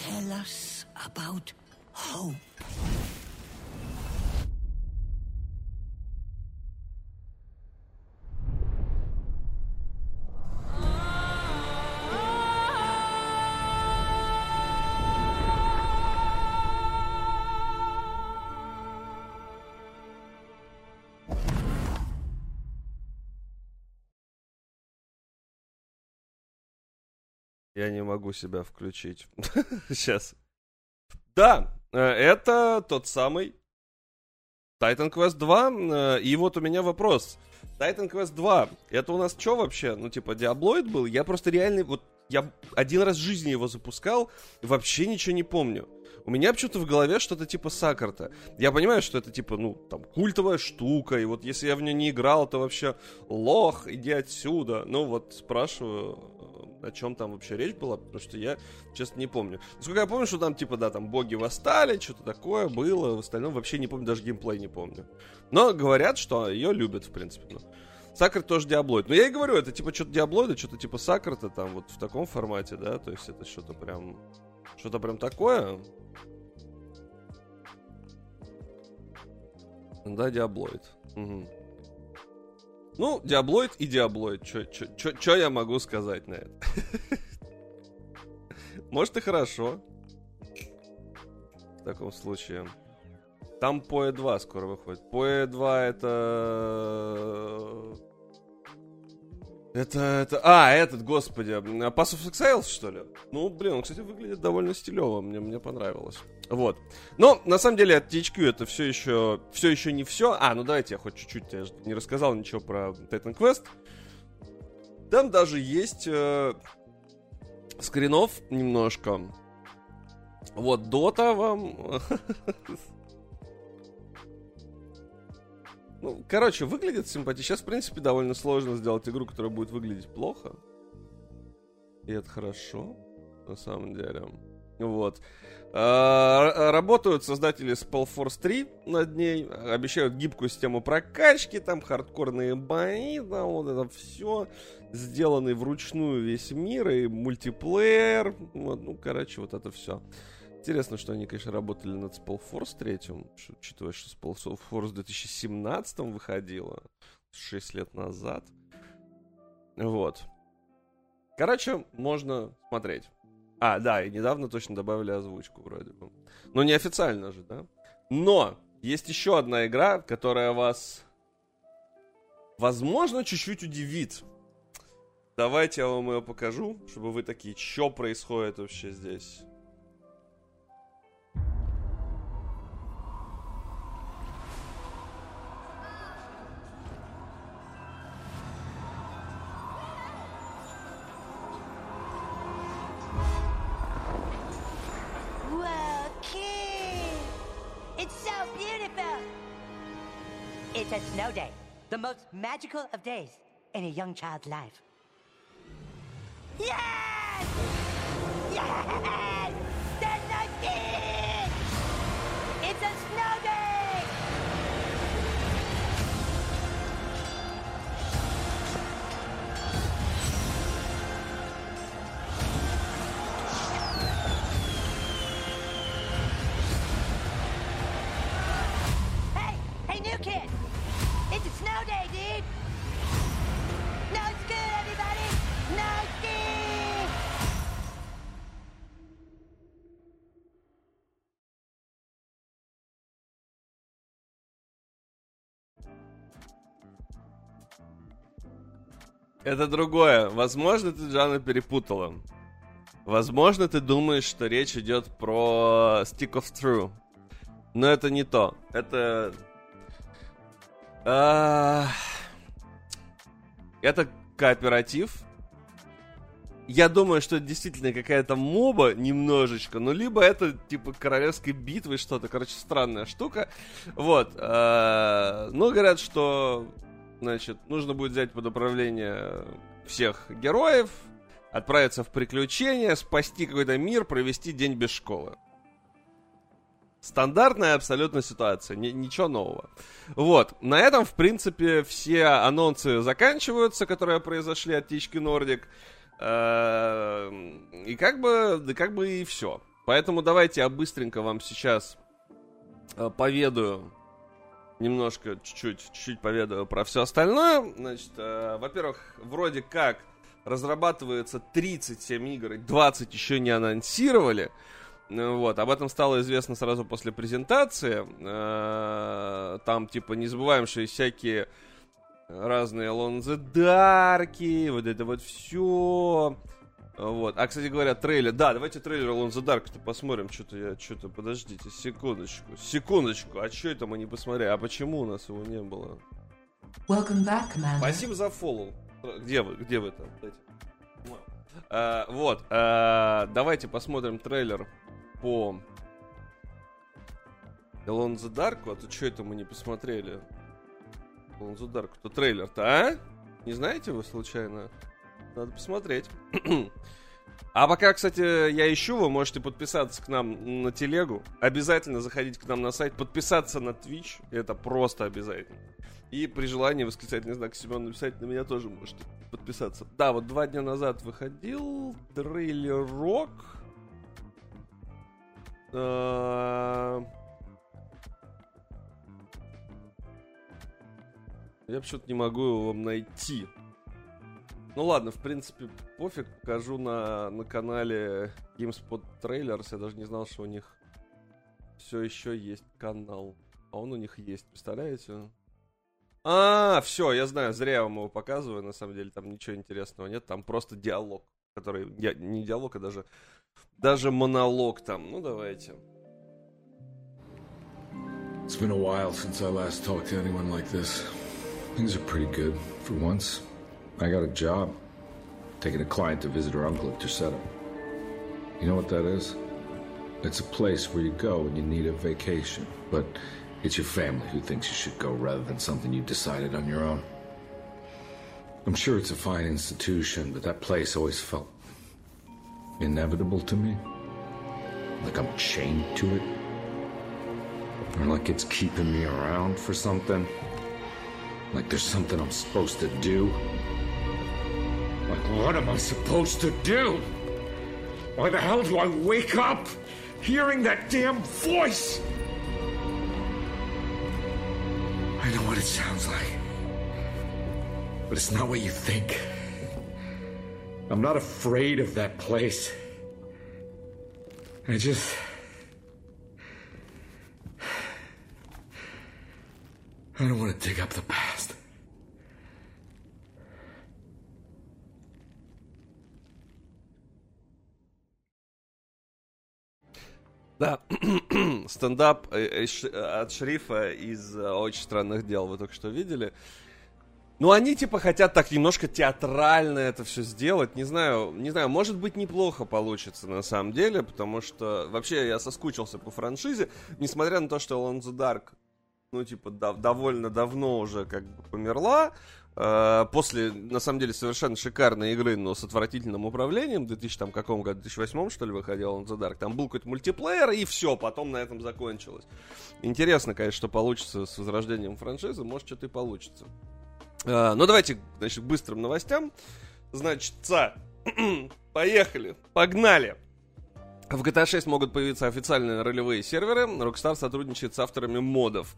Tell us about hope. Я не могу себя включить. Сейчас. Да, э, это тот самый Titan Quest 2. э, И вот у меня вопрос. Titan Quest 2, это у нас что вообще? Ну, типа, Диаблоид был? Я просто реально, вот, я один раз в жизни его запускал, вообще ничего не помню. У меня почему-то в голове что-то типа Сакарта. Я понимаю, что это типа, ну, там, культовая штука, и вот если я в нее не играл, то вообще лох, иди отсюда. Ну, вот спрашиваю, о чем там вообще речь была, потому что я, честно, не помню. Насколько я помню, что там, типа, да, там боги восстали, что-то такое было, в остальном вообще не помню, даже геймплей не помню. Но говорят, что ее любят, в принципе. Ну. Сакр тоже диаблоид. Но я и говорю, это типа что-то диаблоида, что-то типа Сакрта там вот в таком формате, да, то есть это что-то прям, что-то прям такое. Да, диаблоид. Мгм. Ну, диаблоид и диаблоид. Что я могу сказать на это? Может и хорошо. В таком случае. Там PoE 2 скоро выходит. PoE 2 это... Это, это... А, этот, господи. Pass of Exiles, что ли? Ну, блин, он, кстати, выглядит довольно стилево. Мне, мне понравилось. Вот. Но, на самом деле, от THQ это все еще, все еще не все. А, ну давайте я хоть чуть-чуть, я же не рассказал ничего про Titan Quest. Там даже есть э, скринов немножко. Вот, Дота вам... Ну, короче, выглядит симпатично. Сейчас, в принципе, довольно сложно сделать игру, которая будет выглядеть плохо. И это хорошо, на самом деле. Вот. А, Работают создатели Spellforce 3 над ней. Обещают гибкую систему прокачки, там хардкорные бои, там вот это все. Сделанный вручную весь мир и мультиплеер. Вот, ну, короче, вот это все. Интересно, что они, конечно, работали над Spellforce 3, что, учитывая, что Spellforce в 2017 выходила, 6 лет назад. Вот. Короче, можно смотреть. А, да, и недавно точно добавили озвучку вроде бы. Но неофициально же, да? Но есть еще одна игра, которая вас возможно, чуть-чуть удивит. Давайте я вам ее покажу, чтобы вы такие, что происходит вообще здесь. Most magical of days in a young child's life. Yes! Это другое. Возможно, ты Джана перепутала. Возможно, ты думаешь, что речь идет про Stick of True. Но это не то. Это... а, Это кооператив. Я думаю, что это действительно какая-то моба немножечко, ну, либо это типа королевской битвы что-то, короче, странная штука. Вот. Но говорят, что, значит, нужно будет взять под управление всех героев, отправиться в приключения, спасти какой-то мир, провести день без школы. Стандартная абсолютно ситуация, ни- ничего нового. Вот, на этом, в принципе, все анонсы заканчиваются, которые произошли от Тички Нордик. Э, И как бы, да как бы и все. Поэтому давайте я быстренько вам сейчас э, поведаю немножко, чуть-чуть, чуть-чуть поведаю про все остальное. Значит, э, во-первых, вроде как разрабатывается 37 игр, и 20 еще не анонсировали. Ну Вот, об этом стало известно сразу после презентации. Э, Там, типа, не забываем, что есть всякие разные Alone the вот это вот все. Вот. А, кстати говоря, трейлер. Да, давайте трейлер Alone the Dark-то посмотрим. Что-то я, что-то, подождите, секундочку. Секундочку, а что это мы не посмотрели? А почему у нас его не было? Welcome back, Commander. Спасибо за фоллоу. Где вы? Где вы там? Дайте. А, вот. а, давайте посмотрим трейлер по Alone the Dark. А то что это мы не посмотрели? Alone the Dark. То трейлер-то, а? Не знаете вы случайно? Надо посмотреть. А пока, кстати, я ищу, вы можете подписаться к нам на телегу. Обязательно заходить к нам на сайт, подписаться на Twitch. Это просто обязательно. И при желании восклицательный знак Семен написать на меня тоже можете подписаться. Да, вот два дня назад выходил трейлерок. А, Я почему-то не могу его вам найти. Ну ладно, в принципе, пофиг, покажу на, на канале GameSpot Trailers. Я даже не знал, что у них все еще есть канал. А он у них есть, представляете? А, все, я знаю, зря я вам его показываю. На самом деле там ничего интересного нет. Там просто диалог, который... Не диалог, а даже... Даже монолог там. Ну, давайте. It's been a while since I last talked to anyone like this. Things are pretty good, for once. I got a job. Taking a client to visit her uncle at Terceta. You know what that is? It's a place where you go when you need a vacation, but it's your family who thinks you should go rather than something you decided on your own. I'm sure it's a fine institution, but that place always felt inevitable to me. Like I'm chained to it. Or like it's keeping me around for something. Like there's something I'm supposed to do. What am I supposed to do? Why the hell do I wake up hearing that damn voice? I know what it sounds like. But it's not what you think. I'm not afraid of that place. I just. I don't want to dig up the past. Да, стендап э, э, от шерифа из «Очень странных дел» вы только что видели. Ну, они, типа, хотят так немножко театрально это все сделать. Не знаю, не знаю, может быть, неплохо получится на самом деле, потому что вообще я соскучился по франшизе, несмотря на то, что Alone Dark, ну, типа, да, довольно давно уже как бы померла, э, после, на самом деле, совершенно шикарной игры, но с отвратительным управлением, в 2000, там, каком году, 2008, что ли, выходил Alone the Dark, там был какой-то мультиплеер, и все, потом на этом закончилось. Интересно, конечно, что получится с возрождением франшизы, может, что-то и получится. А, ну, давайте, значит, быстрым новостям. Значит, ца, поехали, погнали. В GTA 6 могут появиться официальные ролевые серверы. Rockstar сотрудничает с авторами модов.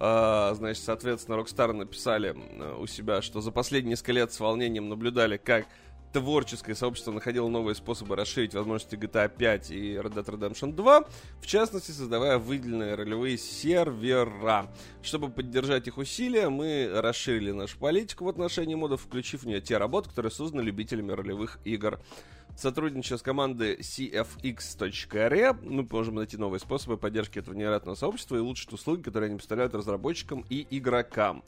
Uh, значит, соответственно, Rockstar написали uh, у себя, что за последние несколько лет с волнением наблюдали, как творческое сообщество находило новые способы расширить возможности GTA 5 и Red Dead Redemption 2, в частности, создавая выделенные ролевые сервера. Чтобы поддержать их усилия, мы расширили нашу политику в отношении модов, включив в нее те работы, которые созданы любителями ролевых игр. Сотрудничая с командой cfx.re, мы можем найти новые способы поддержки этого невероятного сообщества и улучшить услуги, которые они представляют разработчикам и игрокам.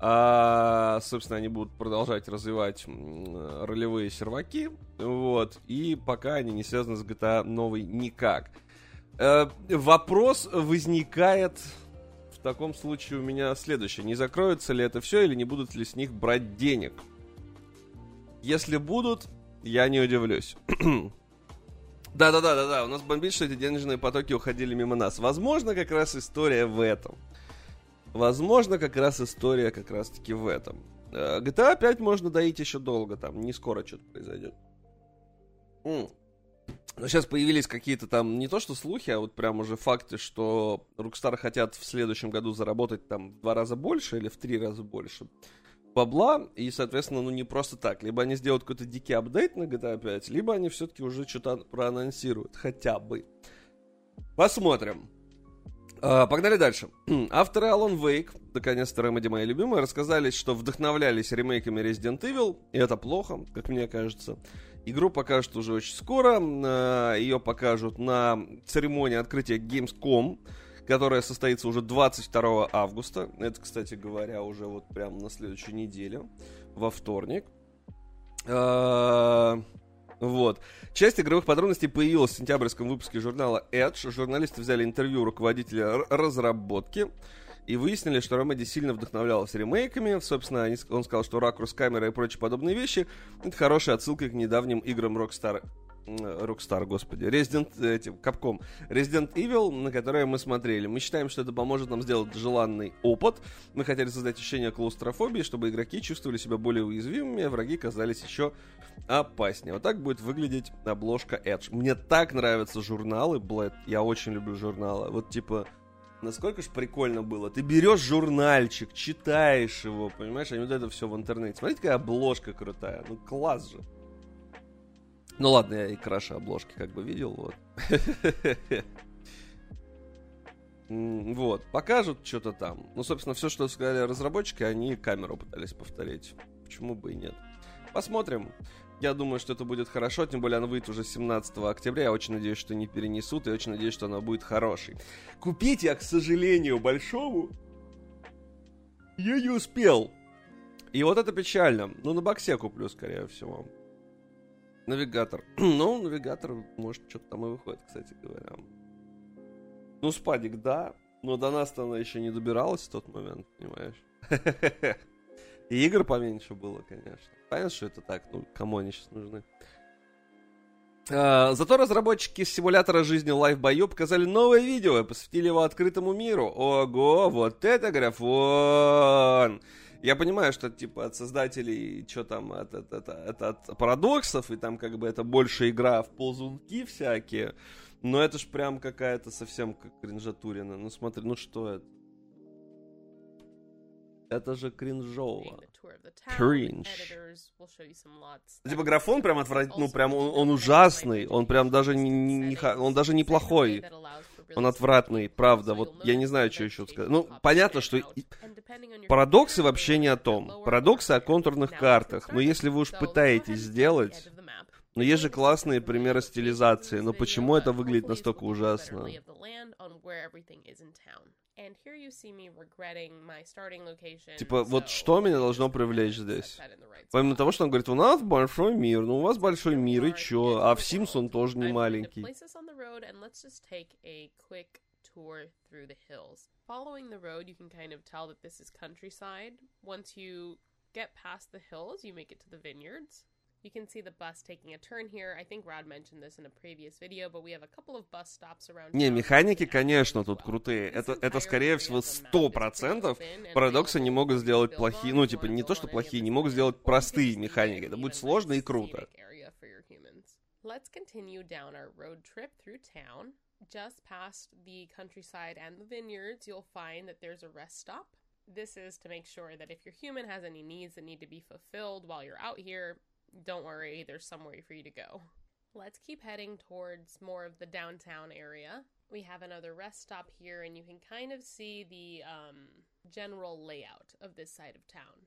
А, собственно, они будут продолжать развивать ролевые серваки. Вот. И пока они не связаны с GTA новый никак. Э, вопрос возникает в таком случае у меня следующий. Не закроется ли это все или не будут ли с них брать денег? Если будут, я не удивлюсь. Да-да-да-да-да, у нас бомбит, что эти денежные потоки уходили мимо нас. Возможно, как раз история в этом. Возможно, как раз история как раз-таки в этом. Э, GTA 5 можно доить еще долго, там не скоро что-то произойдет. Но сейчас появились какие-то там, не то что слухи, а вот прям уже факты, что Rockstar хотят в следующем году заработать там в два раза больше или в три раза больше бабла, и, соответственно, ну не просто так. Либо они сделают какой-то дикий апдейт на GTA 5, либо они все-таки уже что-то проанонсируют, хотя бы. Посмотрим. А, погнали дальше. Авторы Alan Wake, наконец-то Remedy мои любимые, рассказали, что вдохновлялись ремейками Resident Evil, и это плохо, как мне кажется. Игру покажут уже очень скоро, а, ее покажут на церемонии открытия Gamescom, которая состоится уже 22 августа. Это, кстати говоря, уже вот прямо на следующей неделе, во вторник. А, вот. Часть игровых подробностей появилась в сентябрьском выпуске журнала Edge. Журналисты взяли интервью руководителя разработки и выяснили, что Remedy сильно вдохновлялась ремейками. Собственно, он сказал, что ракурс камеры и прочие подобные вещи — это хорошая отсылка к недавним играм Rockstar Rockstar, господи, Resident, этим, Capcom, Resident Evil, на которое мы смотрели. Мы считаем, что это поможет нам сделать желанный опыт. Мы хотели создать ощущение клаустрофобии, чтобы игроки чувствовали себя более уязвимыми, а враги казались еще опаснее. Вот так будет выглядеть обложка Edge. Мне так нравятся журналы, блэд, я очень люблю журналы. Вот типа, Насколько ж прикольно было. Ты берешь журнальчик, читаешь его, понимаешь, а не вот это все в интернете. Смотрите, какая обложка крутая. Ну, класс же. Ну ладно, я и краше обложки как бы видел, вот. Вот, покажут что-то там. Ну, собственно, все, что сказали разработчики, они камеру пытались повторить. Почему бы и нет? Посмотрим. Я думаю, что это будет хорошо, тем более она выйдет уже 17 октября. Я очень надеюсь, что не перенесут, и очень надеюсь, что она будет хорошей. Купить я, к сожалению, большому я не успел. И вот это печально. Ну, на боксе куплю, скорее всего. Навигатор. ну, навигатор, может, что-то там и выходит, кстати говоря. Ну, спадик, да. Но до нас-то она еще не добиралась в тот момент, понимаешь? И игр поменьше было, конечно. Понятно, что это так, ну, кому они сейчас нужны. А, зато разработчики симулятора жизни Life by показали новое видео и посвятили его открытому миру. Ого, вот это графон! Я понимаю, что типа от создателей, что там, от, от, от, от, от парадоксов, и там как бы это больше игра в ползунки всякие. Но это ж прям какая-то совсем как кринжатурина. Ну смотри, ну что это? Это же кринжово. Кринж. Типа графон прям отвратительный, ну прям он, он ужасный, он прям даже не, не, он даже неплохой. Он отвратный, правда. Вот я не знаю, что еще сказать. Ну, понятно, что парадоксы вообще не о том. Парадоксы о контурных картах. Но если вы уж пытаетесь сделать Но есть же классные примеры стилизации, но почему это выглядит настолько ужасно? Типа, вот что меня должно привлечь здесь? Помимо того, что он говорит, у нас большой мир, ну у вас большой мир, и чё? А в Sims он тоже не маленький. tour through the hills. Following the road, you can kind of tell that this is countryside. Once you get past the hills, you make it to the vineyards. You can see the bus taking a turn here. I think Rod mentioned this in a previous video, but we have a couple of bus stops around. Не, механики, конечно, тут крутые. Это, это скорее всего сто процентов. Парадоксы не могут сделать плохие, ну, типа, не то, что плохие, не могут сделать простые механики. Это будет сложно и круто. Let's continue down our road trip through town. Just past the countryside and the vineyards, you'll find that there's a rest stop. This is to make sure that if your human has any needs that need to be fulfilled while you're out here, don't worry, there's somewhere for you to go. Let's keep heading towards more of the downtown area. We have another rest stop here, and you can kind of see the um, general layout of this side of town.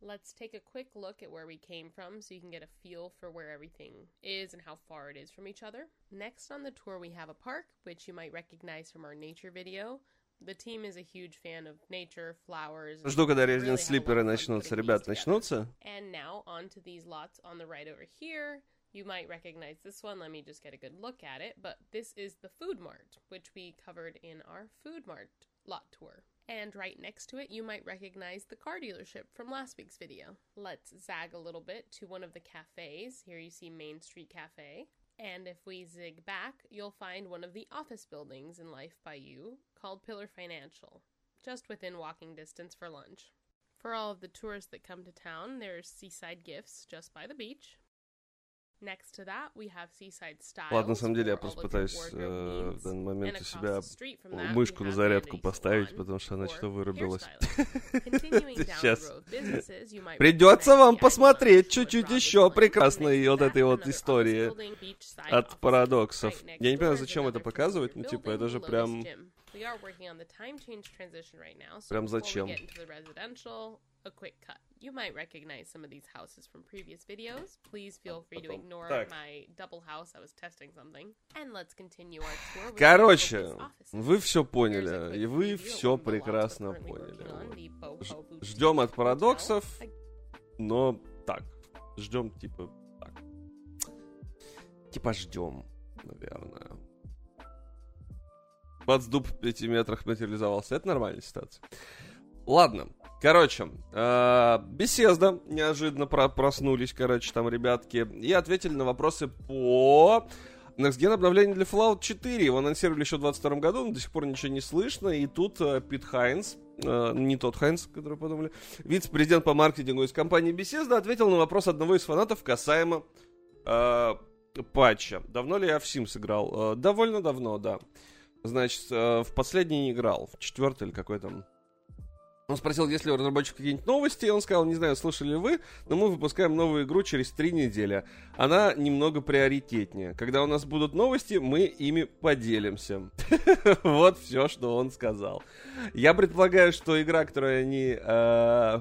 Let's take a quick look at where we came from so you can get a feel for where everything is and how far it is from each other. Next on the tour, we have a park, which you might recognize from our nature video. The team is a huge fan of nature, flowers. Жду, когда Resident Sleeper начнутся. Ребят, начнутся? And now on to these lots on the right over here. You might recognize this one. Let me just get a good look at it. But this is the Food Mart, which we covered in our Food Mart lot tour. And right next to it, you might recognize the car dealership from last week's video. Let's zag a little bit to one of the cafes. Here you see Main Street Cafe. And if we zig back, you'll find one of the office buildings in Life by You called Pillar Financial, just within walking distance for lunch. For all of the tourists that come to town, there's seaside gifts just by the beach. Ладно, на самом деле я просто пытаюсь э, в данный момент у себя мышку на зарядку поставить, потому что она что-то вырубилась. Сейчас. Придется вам посмотреть чуть-чуть еще прекрасной вот этой вот истории от парадоксов. Я не понимаю, зачем это показывать, ну типа это же прям... Прям зачем? A quick cut. You might recognize some of these houses from previous videos. Please feel free to ignore так. my double house. I was testing something. And let's continue our tour. Короче, вы все поняли, и вы все прекрасно поняли. Ждем от парадоксов, но так. Ждем типа так. Типа ждем, наверное. Бацдуб в пяти метрах материализовался. Это нормальная ситуация. Ладно, Короче, э, беседа неожиданно про проснулись, короче, там ребятки, и ответили на вопросы по Next Gen обновление для Fallout 4. Его анонсировали еще в 22 году, но до сих пор ничего не слышно. И тут э, Пит Хайнс, э, не тот Хайнс, который подумали, вице-президент по маркетингу из компании Bethesda, ответил на вопрос одного из фанатов касаемо патча. Давно ли я в Sims играл? Э, довольно давно, да. Значит, в последний не играл, в четвертый или какой там он спросил, есть ли у разработчиков какие-нибудь новости, и он сказал, не знаю, слышали ли вы, но мы выпускаем новую игру через три недели. Она немного приоритетнее. Когда у нас будут новости, мы ими поделимся. Вот все, что он сказал. Я предполагаю, что игра, которую они э,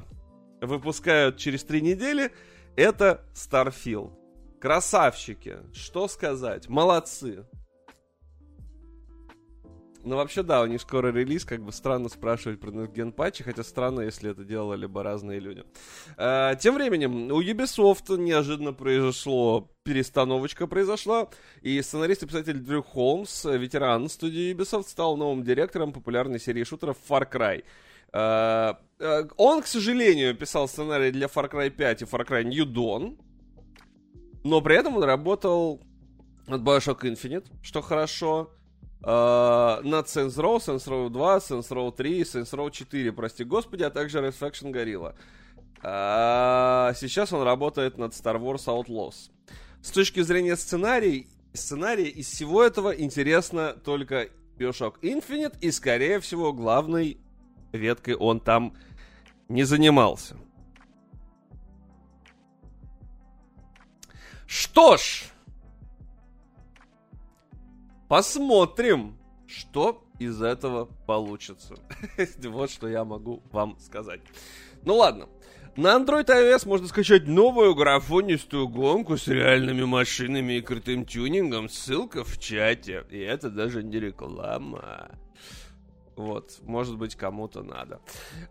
выпускают через три недели, это Starfield. Красавчики, что сказать, молодцы. Ну, вообще, да, у них скоро релиз, как бы странно спрашивать про ген патчи, хотя странно, если это делали бы разные люди. А, тем временем, у Ubisoft неожиданно произошло, перестановочка произошла, и сценарист и писатель Дрю Холмс, ветеран студии Ubisoft, стал новым директором популярной серии шутеров Far Cry. А, а, он, к сожалению, писал сценарий для Far Cry 5 и Far Cry New Dawn, но при этом он работал над Bioshock Infinite, что хорошо, над Saints Row, Saints Row 2, Saints Row 3, Saints Row 4, прости господи, а также Red Faction Gorilla. Uh, сейчас он работает над Star Wars Outlaws. С точки зрения сценария, сценария из всего этого интересно только Bioshock Infinite, и, скорее всего, главной веткой он там не занимался. Что ж, Посмотрим, что из этого получится. вот что я могу вам сказать. Ну ладно. На Android iOS можно скачать новую графонистую гонку с реальными машинами и крутым тюнингом. Ссылка в чате. И это даже не реклама. Вот, может быть, кому-то надо.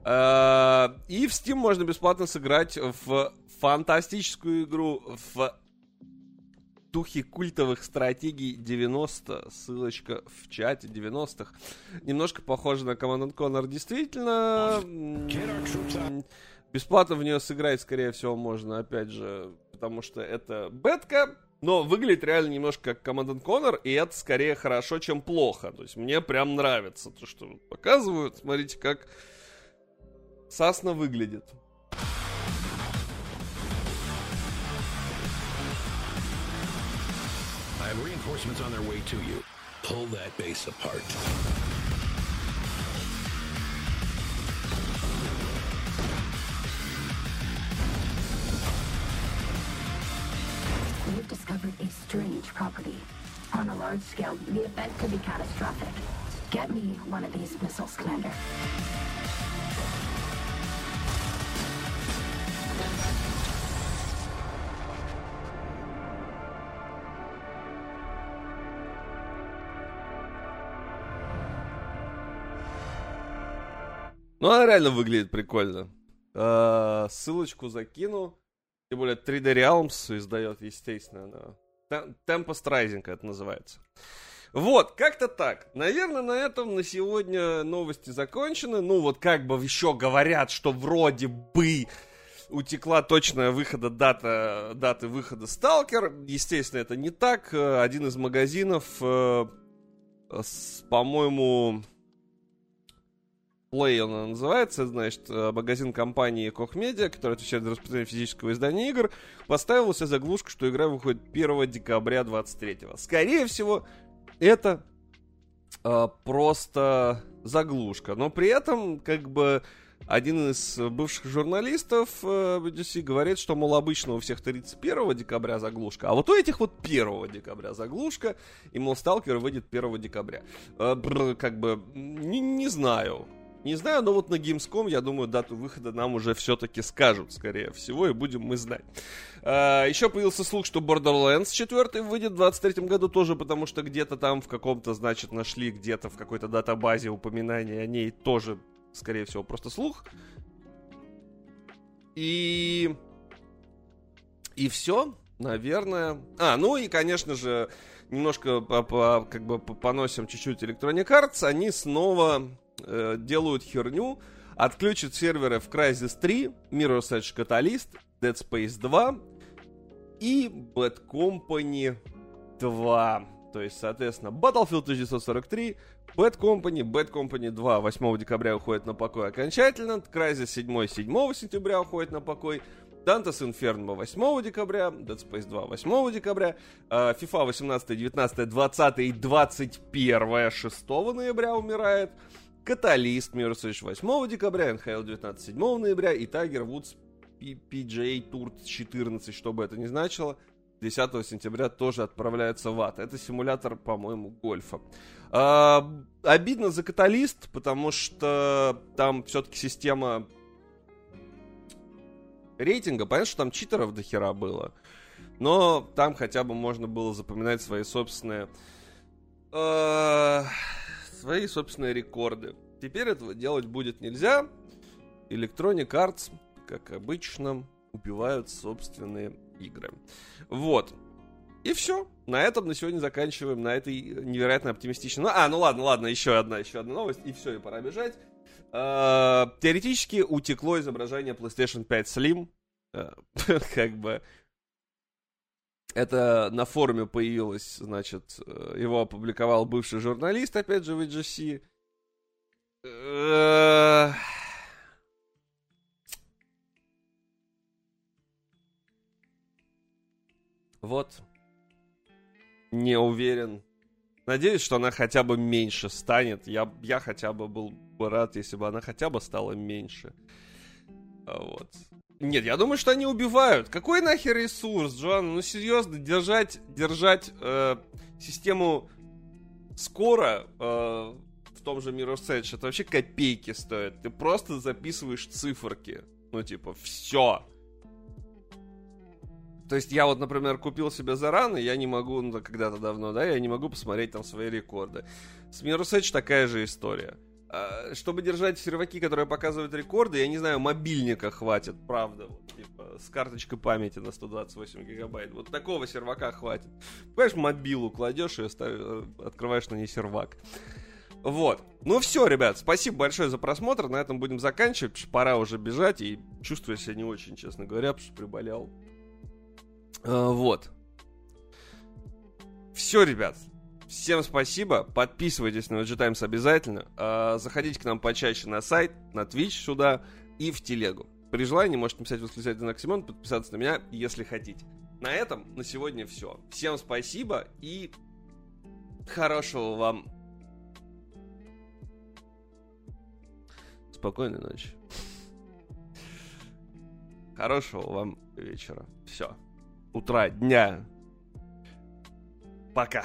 А, и в Steam можно бесплатно сыграть в фантастическую игру в духе культовых стратегий 90. Ссылочка в чате 90-х. Немножко похоже на Command Conquer. Действительно, бесплатно в нее сыграть, скорее всего, можно, опять же, потому что это бетка, но выглядит реально немножко как Command Conquer, и это скорее хорошо, чем плохо. То есть мне прям нравится то, что показывают. Смотрите, как Сасна выглядит. Have reinforcements on their way to you. Pull that base apart. We've discovered a strange property. On a large scale, the event could be catastrophic. Get me one of these missiles, Commander. Ну, она реально выглядит прикольно. А, ссылочку закину. Тем более 3D Realms издает, естественно. Да. Tempest Rising это называется. Вот, как-то так. Наверное, на этом на сегодня новости закончены. Ну, вот как бы еще говорят, что вроде бы утекла точная выхода дата, даты выхода Сталкер. Естественно, это не так. Один из магазинов, э, по-моему, Play она называется, значит, э, магазин компании Koch Media, который отвечает за распространение физического издания игр, поставил себе заглушку, что игра выходит 1 декабря 23 Скорее всего, это э, просто заглушка. Но при этом, как бы, один из бывших журналистов э, BGC говорит, что, мол, обычно у всех 31 декабря заглушка, а вот у этих вот 1 декабря заглушка, и, мол, Сталкер выйдет 1 декабря. Э, бр, как бы, не, не знаю. Не знаю, но вот на Gamescom, я думаю, дату выхода нам уже все-таки скажут, скорее всего, и будем мы знать. А, еще появился слух, что Borderlands 4 выйдет в 23 году тоже, потому что где-то там в каком-то, значит, нашли где-то в какой-то датабазе упоминание о ней тоже, скорее всего, просто слух. И... И все, наверное. А, ну и, конечно же, немножко по, по, как бы поносим чуть-чуть Electronic Arts, они снова э, делают херню, отключат серверы в Crysis 3, Mirror's Edge Catalyst, Dead Space 2 и Bad Company 2. То есть, соответственно, Battlefield 1943, Bad Company, Bad Company 2 8 декабря уходит на покой окончательно, Crysis 7 7 сентября уходит на покой, Dante's Inferno 8 декабря, Dead Space 2 8 декабря, FIFA 18, 19, 20 и 21 6 ноября умирает, Каталист Edge 8 декабря, NHL 19 7 ноября и Tiger Woods PGA Tour 14, что бы это ни значило, 10 сентября тоже отправляется в ад. Это симулятор, по-моему, гольфа. А, обидно за каталист, потому что там все-таки система рейтинга. Понятно, что там читеров до хера было. Но там хотя бы можно было запоминать свои собственные... Э, свои собственные рекорды. Теперь этого делать будет нельзя. Electronic Arts, как обычно, убивают собственные игры. Вот. И все. На этом на сегодня заканчиваем, на этой невероятно оптимистичной... Ну, а, ну ладно, ладно, еще одна, еще одна новость, и все, и пора бежать. Uh, теоретически утекло изображение PlayStation 5 Slim. Uh, как бы... Это на форуме появилось, значит, его опубликовал бывший журналист, опять же, в EGC. Uh... Вот. Не уверен. Надеюсь, что она хотя бы меньше станет. Я, я хотя бы был бы рад, если бы она хотя бы стала меньше. А вот. Нет, я думаю, что они убивают. Какой нахер ресурс, Джоан? Ну серьезно, держать, держать э, систему скоро э, в том же Mirror's Edge, это вообще копейки стоит. Ты просто записываешь циферки. Ну, типа, все. То есть я вот, например, купил себе заран, я не могу, ну, когда-то давно, да, я не могу посмотреть там свои рекорды. С Mirror's Edge такая же история. А, чтобы держать серваки, которые показывают рекорды, я не знаю, мобильника хватит, правда, вот, типа, с карточкой памяти на 128 гигабайт. Вот такого сервака хватит. Понимаешь, мобилу кладешь и ставишь, э, открываешь на ней сервак. Вот. Ну все, ребят, спасибо большое за просмотр. На этом будем заканчивать, пора уже бежать. И чувствую себя не очень, честно говоря, потому что приболел. А, вот. Все, ребят. Всем спасибо. Подписывайтесь на VG обязательно. А, заходите к нам почаще на сайт, на Twitch сюда и в телегу. При желании можете написать восклицательный знак Симон, подписаться на меня, если хотите. На этом на сегодня все. Всем спасибо и хорошего вам Спокойной ночи. Хорошего вам вечера. Все. Утра, дня. Пока.